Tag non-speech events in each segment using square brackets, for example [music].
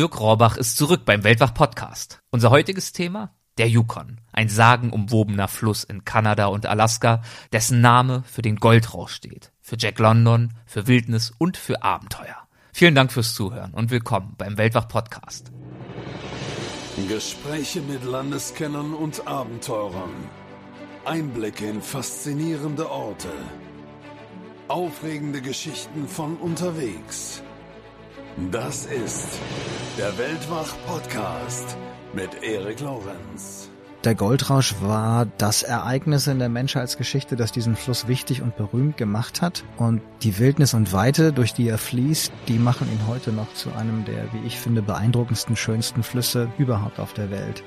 Dirk Rohrbach ist zurück beim Weltwach Podcast. Unser heutiges Thema? Der Yukon. Ein sagenumwobener Fluss in Kanada und Alaska, dessen Name für den Goldrausch steht. Für Jack London, für Wildnis und für Abenteuer. Vielen Dank fürs Zuhören und willkommen beim Weltwach Podcast. Gespräche mit Landeskennern und Abenteurern. Einblicke in faszinierende Orte. Aufregende Geschichten von unterwegs. Das ist der Weltwach-Podcast mit Erik Lorenz. Der Goldrausch war das Ereignis in der Menschheitsgeschichte, das diesen Fluss wichtig und berühmt gemacht hat. Und die Wildnis und Weite, durch die er fließt, die machen ihn heute noch zu einem der, wie ich finde, beeindruckendsten, schönsten Flüsse überhaupt auf der Welt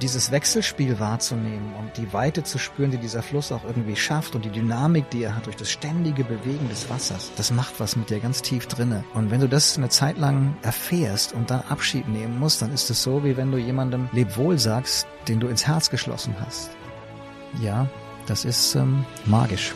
dieses Wechselspiel wahrzunehmen und die Weite zu spüren, die dieser Fluss auch irgendwie schafft und die Dynamik, die er hat durch das ständige Bewegen des Wassers, das macht was mit dir ganz tief drinne. Und wenn du das eine Zeit lang erfährst und dann Abschied nehmen musst, dann ist es so, wie wenn du jemandem Lebwohl sagst, den du ins Herz geschlossen hast. Ja, das ist ähm, magisch.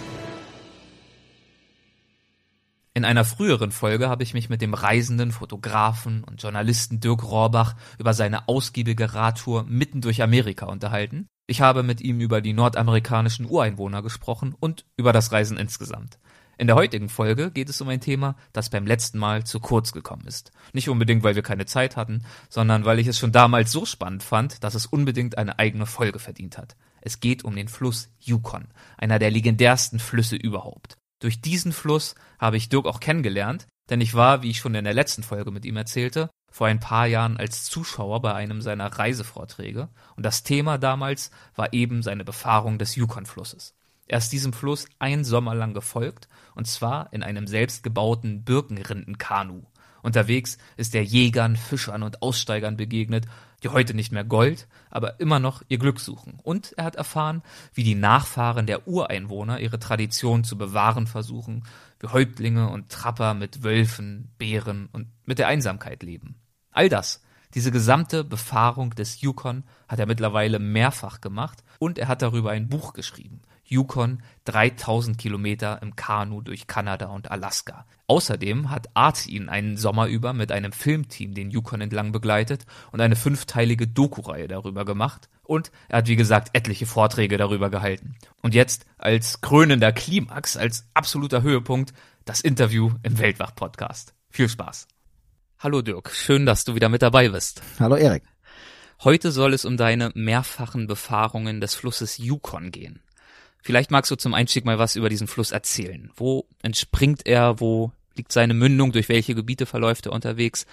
In einer früheren Folge habe ich mich mit dem reisenden Fotografen und Journalisten Dirk Rohrbach über seine ausgiebige Radtour mitten durch Amerika unterhalten. Ich habe mit ihm über die nordamerikanischen Ureinwohner gesprochen und über das Reisen insgesamt. In der heutigen Folge geht es um ein Thema, das beim letzten Mal zu kurz gekommen ist. Nicht unbedingt, weil wir keine Zeit hatten, sondern weil ich es schon damals so spannend fand, dass es unbedingt eine eigene Folge verdient hat. Es geht um den Fluss Yukon, einer der legendärsten Flüsse überhaupt. Durch diesen Fluss habe ich Dirk auch kennengelernt, denn ich war, wie ich schon in der letzten Folge mit ihm erzählte, vor ein paar Jahren als Zuschauer bei einem seiner Reisevorträge und das Thema damals war eben seine Befahrung des Yukon-Flusses. Er ist diesem Fluss ein Sommer lang gefolgt und zwar in einem selbstgebauten Birkenrindenkanu. Unterwegs ist er Jägern, Fischern und Aussteigern begegnet die heute nicht mehr Gold, aber immer noch ihr Glück suchen. Und er hat erfahren, wie die Nachfahren der Ureinwohner ihre Tradition zu bewahren versuchen, wie Häuptlinge und Trapper mit Wölfen, Bären und mit der Einsamkeit leben. All das, diese gesamte Befahrung des Yukon hat er mittlerweile mehrfach gemacht und er hat darüber ein Buch geschrieben. Yukon 3000 Kilometer im Kanu durch Kanada und Alaska. Außerdem hat Art ihn einen Sommer über mit einem Filmteam den Yukon entlang begleitet und eine fünfteilige Doku-Reihe darüber gemacht. Und er hat, wie gesagt, etliche Vorträge darüber gehalten. Und jetzt als krönender Klimax, als absoluter Höhepunkt, das Interview im Weltwach-Podcast. Viel Spaß. Hallo Dirk, schön, dass du wieder mit dabei bist. Hallo Erik. Heute soll es um deine mehrfachen Befahrungen des Flusses Yukon gehen. Vielleicht magst du zum Einstieg mal was über diesen Fluss erzählen. Wo entspringt er? Wo liegt seine Mündung? Durch welche Gebiete verläuft er unterwegs?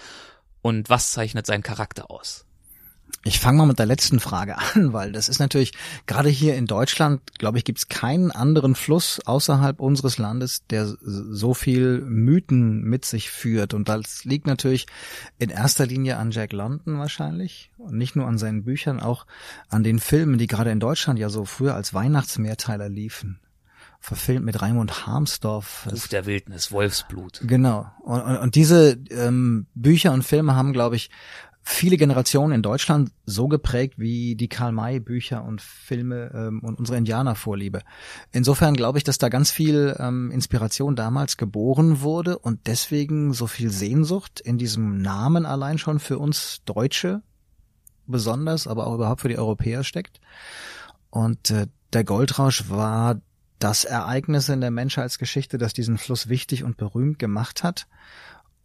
Und was zeichnet seinen Charakter aus? Ich fange mal mit der letzten Frage [laughs] an, weil das ist natürlich, gerade hier in Deutschland, glaube ich, gibt es keinen anderen Fluss außerhalb unseres Landes, der so viel Mythen mit sich führt. Und das liegt natürlich in erster Linie an Jack London wahrscheinlich. Und nicht nur an seinen Büchern, auch an den Filmen, die gerade in Deutschland ja so früher als Weihnachtsmehrteiler liefen verfilmt mit Raimund Harmsdorf. Ruf der Wildnis, Wolfsblut. Genau. Und, und, und diese ähm, Bücher und Filme haben, glaube ich, viele Generationen in Deutschland so geprägt wie die Karl-May-Bücher und Filme ähm, und unsere Indianervorliebe. Insofern glaube ich, dass da ganz viel ähm, Inspiration damals geboren wurde und deswegen so viel Sehnsucht in diesem Namen allein schon für uns Deutsche besonders, aber auch überhaupt für die Europäer steckt. Und äh, der Goldrausch war das Ereignis in der Menschheitsgeschichte, das diesen Fluss wichtig und berühmt gemacht hat.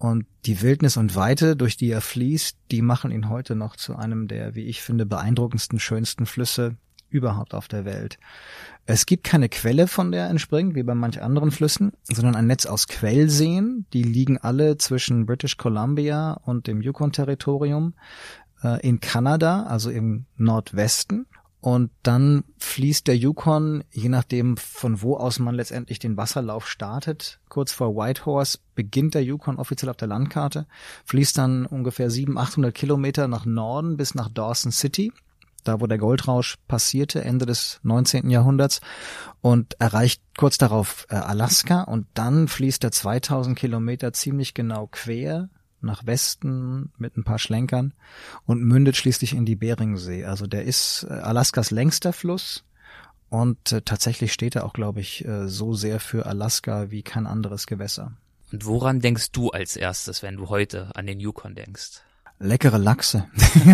Und die Wildnis und Weite, durch die er fließt, die machen ihn heute noch zu einem der, wie ich finde, beeindruckendsten, schönsten Flüsse überhaupt auf der Welt. Es gibt keine Quelle, von der er entspringt, wie bei manch anderen Flüssen, sondern ein Netz aus Quellseen. Die liegen alle zwischen British Columbia und dem Yukon-Territorium äh, in Kanada, also im Nordwesten. Und dann fließt der Yukon, je nachdem von wo aus man letztendlich den Wasserlauf startet, kurz vor Whitehorse beginnt der Yukon offiziell auf der Landkarte, fließt dann ungefähr 700, 800 Kilometer nach Norden bis nach Dawson City, da wo der Goldrausch passierte, Ende des 19. Jahrhunderts, und erreicht kurz darauf äh, Alaska und dann fließt er 2000 Kilometer ziemlich genau quer nach Westen mit ein paar Schlenkern und mündet schließlich in die Beringsee. Also der ist äh, Alaskas längster Fluss und äh, tatsächlich steht er auch, glaube ich, äh, so sehr für Alaska wie kein anderes Gewässer. Und woran denkst du als erstes, wenn du heute an den Yukon denkst? leckere Lachse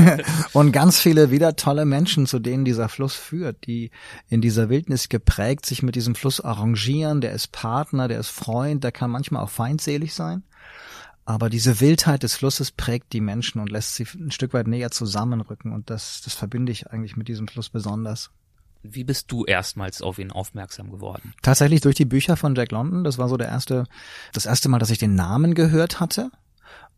[laughs] und ganz viele wieder tolle Menschen, zu denen dieser Fluss führt, die in dieser Wildnis geprägt sich mit diesem Fluss arrangieren. Der ist Partner, der ist Freund, der kann manchmal auch feindselig sein. Aber diese Wildheit des Flusses prägt die Menschen und lässt sie ein Stück weit näher zusammenrücken. Und das, das verbinde ich eigentlich mit diesem Fluss besonders. Wie bist du erstmals auf ihn aufmerksam geworden? Tatsächlich durch die Bücher von Jack London. Das war so der erste, das erste Mal, dass ich den Namen gehört hatte.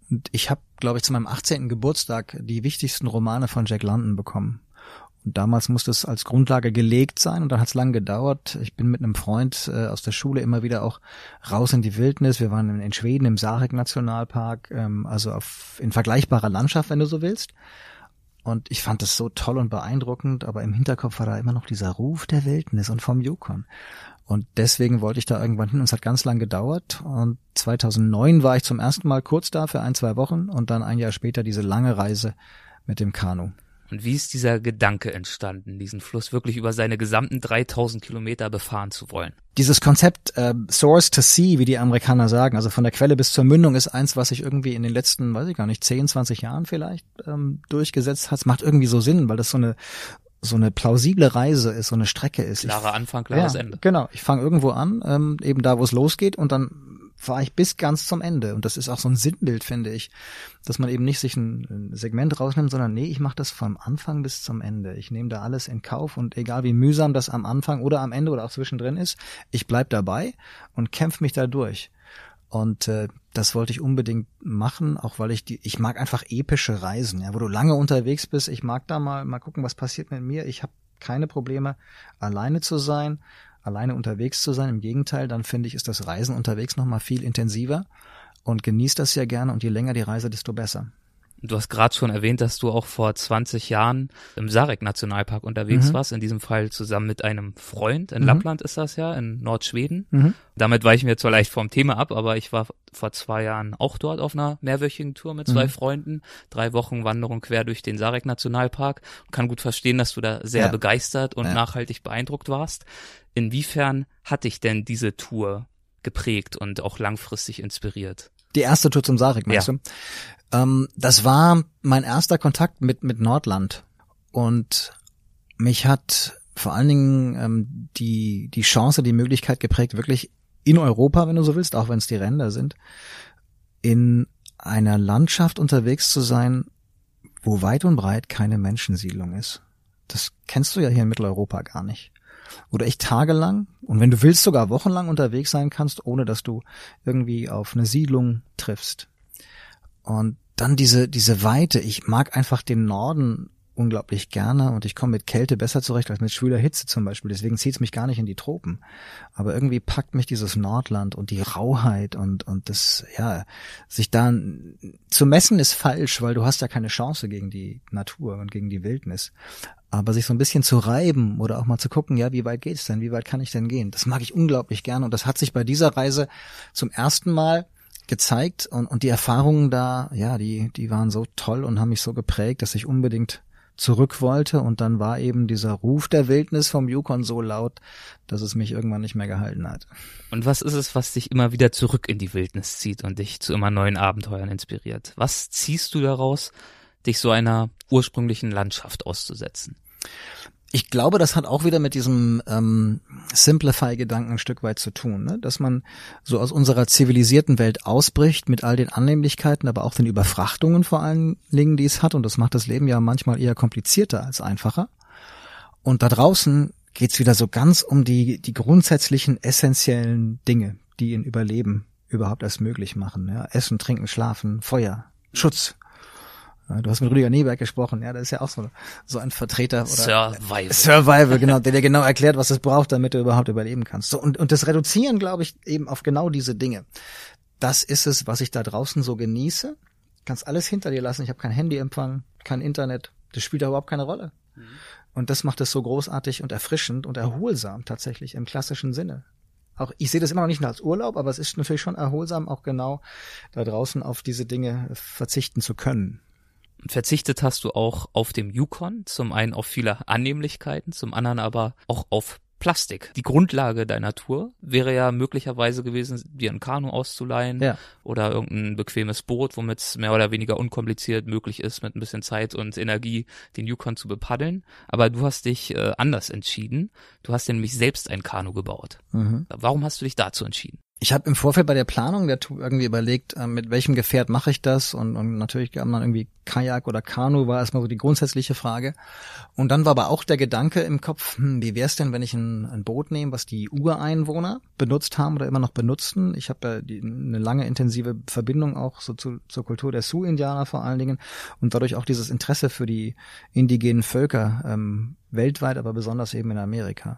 Und ich habe, glaube ich, zu meinem 18. Geburtstag die wichtigsten Romane von Jack London bekommen. Und damals musste es als Grundlage gelegt sein und dann hat es lang gedauert. Ich bin mit einem Freund äh, aus der Schule immer wieder auch raus in die Wildnis. Wir waren in, in Schweden im Sarek Nationalpark, ähm, also auf, in vergleichbarer Landschaft, wenn du so willst. Und ich fand es so toll und beeindruckend, aber im Hinterkopf war da immer noch dieser Ruf der Wildnis und vom Yukon. Und deswegen wollte ich da irgendwann hin und es hat ganz lang gedauert. Und 2009 war ich zum ersten Mal kurz da für ein, zwei Wochen und dann ein Jahr später diese lange Reise mit dem Kanu. Und wie ist dieser Gedanke entstanden, diesen Fluss wirklich über seine gesamten 3000 Kilometer befahren zu wollen? Dieses Konzept äh, Source to Sea, wie die Amerikaner sagen, also von der Quelle bis zur Mündung, ist eins, was sich irgendwie in den letzten, weiß ich gar nicht, 10, 20 Jahren vielleicht ähm, durchgesetzt hat. Es macht irgendwie so Sinn, weil das so eine so eine plausible Reise ist, so eine Strecke ist. Klarer Anfang, klares ja, Ende. Genau, ich fange irgendwo an, ähm, eben da, wo es losgeht und dann fahre ich bis ganz zum Ende. Und das ist auch so ein Sinnbild, finde ich, dass man eben nicht sich ein, Segment rausnimmt, sondern nee, ich mache das vom Anfang bis zum Ende. Ich nehme da alles in Kauf und egal wie mühsam das am Anfang oder am Ende oder auch zwischendrin ist, ich bleib dabei und kämpfe mich da durch. Und äh, das wollte ich unbedingt machen, auch weil ich die, ich mag einfach epische Reisen, ja, wo du lange unterwegs bist. Ich mag da mal mal gucken, was passiert mit mir. Ich habe keine Probleme, alleine zu sein, alleine unterwegs zu sein. Im Gegenteil, dann finde ich, ist das Reisen unterwegs noch mal viel intensiver und genießt das ja gerne. Und je länger die Reise, desto besser. Du hast gerade schon erwähnt, dass du auch vor 20 Jahren im Sarek Nationalpark unterwegs mhm. warst, in diesem Fall zusammen mit einem Freund. In mhm. Lappland ist das ja, in Nordschweden. Mhm. Damit weichen wir zwar leicht vom Thema ab, aber ich war vor zwei Jahren auch dort auf einer mehrwöchigen Tour mit zwei mhm. Freunden. Drei Wochen Wanderung quer durch den Sarek Nationalpark. kann gut verstehen, dass du da sehr ja. begeistert und ja. nachhaltig beeindruckt warst. Inwiefern hat dich denn diese Tour geprägt und auch langfristig inspiriert? Die erste Tour zum Sarek, meinst ja. du? Ähm, das war mein erster Kontakt mit, mit Nordland. Und mich hat vor allen Dingen ähm, die, die Chance, die Möglichkeit geprägt, wirklich in Europa, wenn du so willst, auch wenn es die Ränder sind, in einer Landschaft unterwegs zu sein, wo weit und breit keine Menschensiedlung ist. Das kennst du ja hier in Mitteleuropa gar nicht. Oder echt tagelang und wenn du willst sogar wochenlang unterwegs sein kannst, ohne dass du irgendwie auf eine Siedlung triffst. Und dann diese, diese Weite. Ich mag einfach den Norden unglaublich gerne und ich komme mit Kälte besser zurecht als mit schwüler Hitze zum Beispiel. Deswegen zieht es mich gar nicht in die Tropen. Aber irgendwie packt mich dieses Nordland und die Rauheit und, und das, ja, sich da zu messen ist falsch, weil du hast ja keine Chance gegen die Natur und gegen die Wildnis. Aber sich so ein bisschen zu reiben oder auch mal zu gucken, ja, wie weit geht's denn? Wie weit kann ich denn gehen? Das mag ich unglaublich gerne und das hat sich bei dieser Reise zum ersten Mal gezeigt und, und die Erfahrungen da, ja, die, die waren so toll und haben mich so geprägt, dass ich unbedingt zurück wollte und dann war eben dieser Ruf der Wildnis vom Yukon so laut, dass es mich irgendwann nicht mehr gehalten hat. Und was ist es, was dich immer wieder zurück in die Wildnis zieht und dich zu immer neuen Abenteuern inspiriert? Was ziehst du daraus, dich so einer ursprünglichen Landschaft auszusetzen? Ich glaube, das hat auch wieder mit diesem ähm, Simplify-Gedanken ein Stück weit zu tun, ne? dass man so aus unserer zivilisierten Welt ausbricht mit all den Annehmlichkeiten, aber auch den Überfrachtungen vor allen Dingen, die es hat. Und das macht das Leben ja manchmal eher komplizierter als einfacher. Und da draußen geht's wieder so ganz um die, die grundsätzlichen, essentiellen Dinge, die ein Überleben überhaupt erst möglich machen. Ja? Essen, Trinken, Schlafen, Feuer, Schutz, Du hast mit Rüdiger Neberg gesprochen, ja, das ist ja auch so, so ein Vertreter oder Survival. Survival, genau, [laughs] der dir genau erklärt, was es braucht, damit du überhaupt überleben kannst. So, und, und das Reduzieren, glaube ich, eben auf genau diese Dinge. Das ist es, was ich da draußen so genieße. Kannst alles hinter dir lassen. Ich habe kein Handyempfang, kein Internet. Das spielt da überhaupt keine Rolle. Mhm. Und das macht es so großartig und erfrischend und erholsam tatsächlich im klassischen Sinne. Auch ich sehe das immer noch nicht als Urlaub, aber es ist natürlich schon erholsam, auch genau da draußen auf diese Dinge verzichten zu können. Verzichtet hast du auch auf dem Yukon, zum einen auf viele Annehmlichkeiten, zum anderen aber auch auf Plastik. Die Grundlage deiner Tour wäre ja möglicherweise gewesen, dir ein Kanu auszuleihen Ja. oder irgendein bequemes Boot, womit es mehr oder weniger unkompliziert möglich ist, mit ein bisschen Zeit und Energie den Yukon zu bepaddeln. Aber du hast dich äh, anders entschieden. Du hast nämlich selbst ein Kanu gebaut. Mhm. Warum hast du dich dazu entschieden? Ich habe im Vorfeld bei der Planung der Tour irgendwie überlegt, äh, mit welchem Gefährt mache ich das und, und natürlich gab man irgendwie Kajak oder Kanu war erstmal so die grundsätzliche Frage und dann war aber auch der Gedanke im Kopf, hm, wie wär's denn, wenn ich ein, ein Boot nehme, was die Ureinwohner benutzt haben oder immer noch benutzen. Ich habe ja die, eine lange intensive Verbindung auch so zu, zur Kultur der Sioux-Indianer vor allen Dingen und dadurch auch dieses Interesse für die indigenen Völker ähm, weltweit, aber besonders eben in Amerika.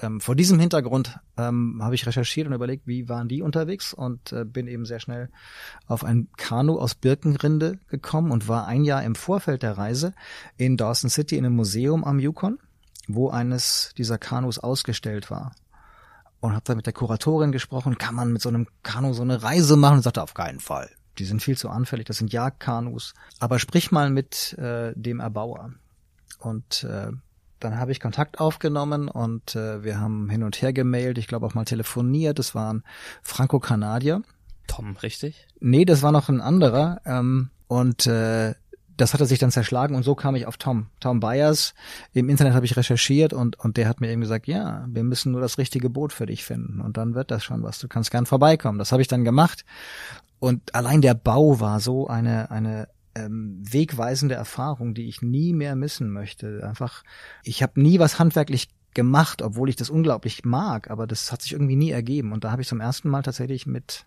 Ähm, vor diesem Hintergrund ähm, habe ich recherchiert und überlegt, wie waren die unterwegs und äh, bin eben sehr schnell auf ein Kanu aus Birkenrinde gekommen und war ein Jahr im Vorfeld der Reise in Dawson City in einem Museum am Yukon, wo eines dieser Kanus ausgestellt war. Und habe da mit der Kuratorin gesprochen, kann man mit so einem Kanu so eine Reise machen? Und sagte, auf keinen Fall. Die sind viel zu anfällig, das sind Jagdkanus. Aber sprich mal mit äh, dem Erbauer. Und äh, dann habe ich Kontakt aufgenommen und äh, wir haben hin und her gemailt, ich glaube auch mal telefoniert. Das war ein Franco-Kanadier. Tom, richtig? Nee, das war noch ein anderer. Ähm, und äh, das hat er sich dann zerschlagen und so kam ich auf Tom. Tom Byers. Im Internet habe ich recherchiert und, und der hat mir eben gesagt, ja, wir müssen nur das richtige Boot für dich finden und dann wird das schon was. Du kannst gern vorbeikommen. Das habe ich dann gemacht. Und allein der Bau war so eine, eine ähm, wegweisende Erfahrung, die ich nie mehr missen möchte. Einfach, ich habe nie was handwerklich gemacht, obwohl ich das unglaublich mag, aber das hat sich irgendwie nie ergeben. Und da habe ich zum ersten Mal tatsächlich mit,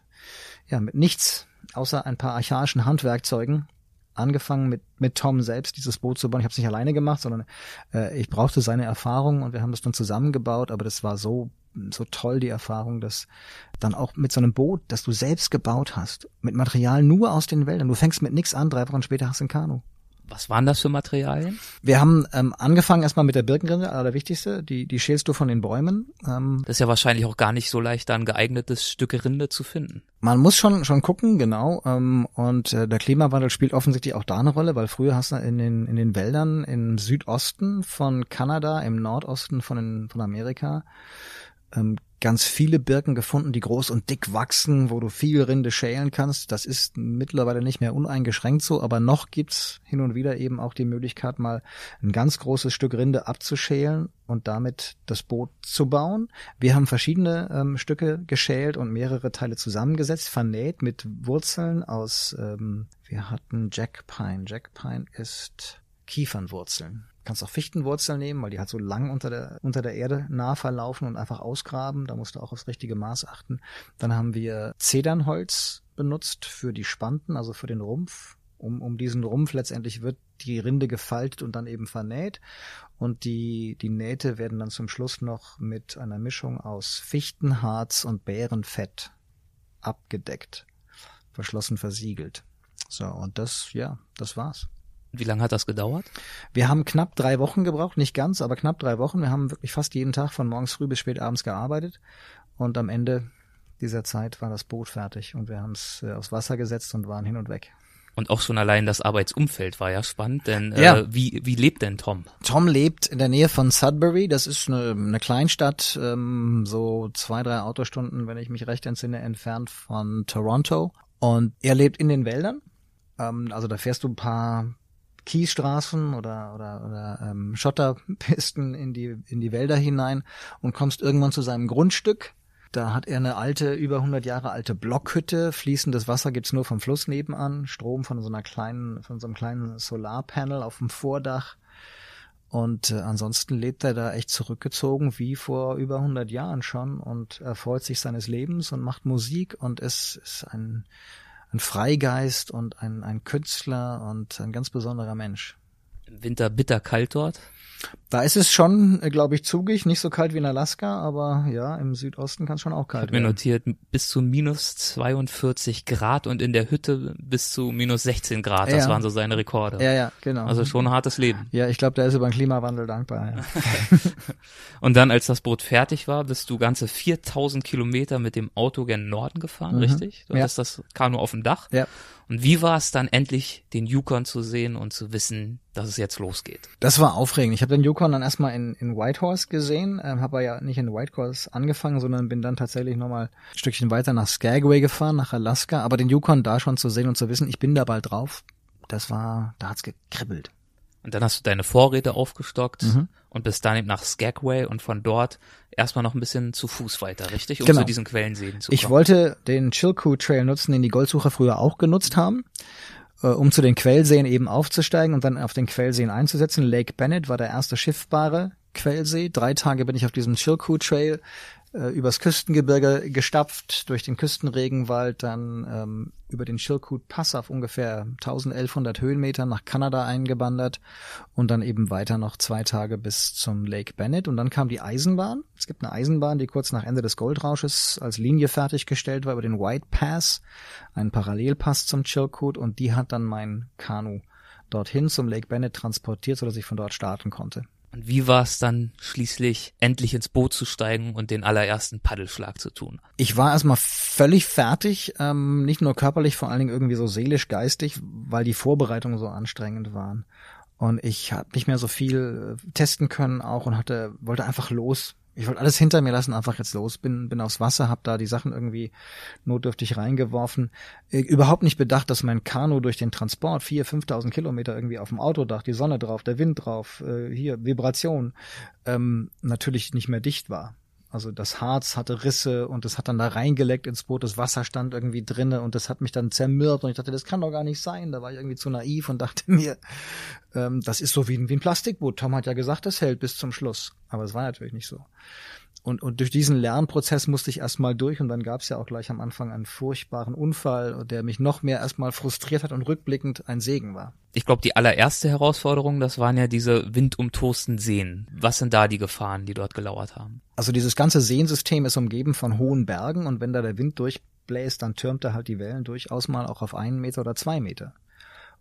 ja, mit nichts außer ein paar archaischen Handwerkzeugen angefangen mit mit Tom selbst dieses Boot zu bauen. Ich habe es nicht alleine gemacht, sondern äh, ich brauchte seine Erfahrung und wir haben das dann zusammengebaut. Aber das war so so toll die Erfahrung, dass dann auch mit so einem Boot, das du selbst gebaut hast, mit Material nur aus den Wäldern. Du fängst mit nichts an, drei Wochen später hast du ein Kanu. Was waren das für Materialien? Wir haben ähm, angefangen erstmal mit der Birkenrinde, allerwichtigste. Die, die schälst du von den Bäumen. Ähm, Das ist ja wahrscheinlich auch gar nicht so leicht, da ein geeignetes Stück Rinde zu finden. man muss schon schon gucken, genau. Ähm, und äh, der Klimawandel spielt offensichtlich auch da eine Rolle, weil früher hast du in den in den Wäldern im Südosten von Kanada, im Nordosten von den, von Amerika ähm, ganz viele Birken gefunden, die groß und dick wachsen, wo du viel Rinde schälen kannst. Das ist mittlerweile nicht mehr uneingeschränkt so, aber noch gibt's hin und wieder eben auch die Möglichkeit, mal ein ganz großes Stück Rinde abzuschälen und damit das Boot zu bauen. Wir haben verschiedene ähm, Stücke geschält und mehrere Teile zusammengesetzt, vernäht mit Wurzeln aus, ähm, wir hatten Jack Pine. Jack Pine ist Kiefernwurzeln. Kannst auch Fichtenwurzeln nehmen, weil die halt so lang unter der, unter der Erde nah verlaufen und einfach ausgraben. Da musst du auch aufs richtige Maß achten. Dann haben wir Zedernholz benutzt für die Spanten, also für den Rumpf. Um, um diesen Rumpf letztendlich wird die Rinde gefaltet und dann eben vernäht. Und die, die Nähte werden dann zum Schluss noch mit einer Mischung aus Fichtenharz und Bärenfett abgedeckt, verschlossen versiegelt. So, und das, ja, das war's. Wie lange hat das gedauert? Wir haben knapp drei Wochen gebraucht, nicht ganz, aber knapp drei Wochen. Wir haben wirklich fast jeden Tag von morgens früh bis spät abends gearbeitet. Und am Ende dieser Zeit war das Boot fertig und wir haben es äh, aufs Wasser gesetzt und waren hin und weg. Und auch schon allein das Arbeitsumfeld war ja spannend, denn Ja. äh, wie, wie lebt denn Tom? Tom lebt in der Nähe von Sudbury. Das ist eine, eine Kleinstadt, ähm, so zwei, drei Autostunden, wenn ich mich recht entsinne, entfernt von Toronto. Und er lebt in den Wäldern. Ähm, also da fährst du ein paar Kiesstraßen oder oder, oder ähm, Schotterpisten in die in die Wälder hinein und kommst irgendwann zu seinem Grundstück. Da hat er eine alte, über 100 Jahre alte Blockhütte. Fließendes Wasser gibt's nur vom Fluss nebenan. Strom von so einer kleinen, von so einem kleinen Solarpanel auf dem Vordach. Und äh, ansonsten lebt er da echt zurückgezogen, wie vor über 100 Jahren schon und erfreut sich seines Lebens und macht Musik und ist, ist ein, ein Freigeist und ein, ein Künstler und ein ganz besonderer Mensch. Im Winter bitter kalt dort. Da ist es schon, glaube ich, zugig, nicht so kalt wie in Alaska, aber ja, im Südosten kann es schon auch kalt habe mir werden. notiert, bis zu minus 42 Grad und in der Hütte bis zu minus 16 Grad. Das Ja. waren so seine Rekorde. Ja, ja, genau. Also schon ein hartes Leben. ja, ich glaube, der ist über den Klimawandel dankbar. Ja. [laughs] Und dann, als das Boot fertig war, bist du ganze 4000 Kilometer mit dem Auto gen Norden gefahren, Mhm. richtig? Du Ja. hattest das Kanu auf dem Dach. ja. Und wie war es dann endlich, den Yukon zu sehen und zu wissen, dass es jetzt losgeht? Das war aufregend. Ich habe den Yukon dann erstmal in, in Whitehorse gesehen, ähm, habe ja nicht in Whitehorse angefangen, sondern bin dann tatsächlich nochmal ein Stückchen weiter nach Skagway gefahren, nach Alaska. Aber den Yukon da schon zu sehen und zu wissen, ich bin da bald drauf, das war, da hat's gekribbelt. Und dann hast du deine Vorräte aufgestockt mhm. und bist dann eben nach Skagway und von dort erstmal noch ein bisschen zu Fuß weiter, richtig? Um genau. zu diesen Quellenseen zu kommen. Ich wollte den Chilkoot Trail nutzen, den die Goldsucher früher auch genutzt haben, äh, um zu den Quellseen eben aufzusteigen und dann auf den Quellseen einzusetzen. Lake Bennett war der erste schiffbare Quellsee. Drei Tage bin ich auf diesem Chilkoot Trail äh, übers Küstengebirge gestapft, durch den Küstenregenwald, dann ähm, über den Chilkoot Pass auf ungefähr 1100 Höhenmetern nach Kanada eingebandert und dann eben weiter noch zwei Tage bis zum Lake Bennett und dann kam die Eisenbahn. Es gibt eine Eisenbahn, die kurz nach Ende des Goldrausches als Linie fertiggestellt war über den White Pass, einen Parallelpass zum Chilkoot und die hat dann mein Kanu dorthin zum Lake Bennett transportiert, sodass ich von dort starten konnte. Und wie war es dann schließlich, endlich ins Boot zu steigen und den allerersten Paddelschlag zu tun? Ich war erstmal völlig fertig, ähm, nicht nur körperlich, vor allen Dingen irgendwie so seelisch, geistig, weil die Vorbereitungen so anstrengend waren. Und ich habe nicht mehr so viel äh, testen können auch und hatte wollte einfach los ich wollte alles hinter mir lassen, einfach jetzt los, bin, bin aufs Wasser, hab da die Sachen irgendwie notdürftig reingeworfen. Äh, überhaupt nicht bedacht, dass mein Kanu durch den Transport vier, fünftausend Kilometer irgendwie auf dem Autodach, die Sonne drauf, der Wind drauf, äh, hier Vibration, ähm, natürlich nicht mehr dicht war. Also das Harz hatte Risse und es hat dann da reingeleckt ins Boot, das Wasser stand irgendwie drinne und das hat mich dann zermürbt und ich dachte, das kann doch gar nicht sein. Da war ich irgendwie zu naiv und [laughs] dachte mir, ähm, das ist so wie wie ein Plastikboot. Tom hat ja gesagt, das hält bis zum Schluss. Aber es war natürlich nicht so. Und, und durch diesen Lernprozess musste ich erstmal durch und dann gab es ja auch gleich am Anfang einen furchtbaren Unfall, der mich noch mehr erstmal frustriert hat und rückblickend ein Segen war. Ich glaube, die allererste Herausforderung, das waren ja diese windumtosten Seen. Was sind da die Gefahren, die dort gelauert haben? Also dieses ganze Seensystem ist umgeben von hohen Bergen und wenn da der Wind durchbläst, dann türmt er halt die Wellen durchaus mal auch auf einen Meter oder zwei Meter.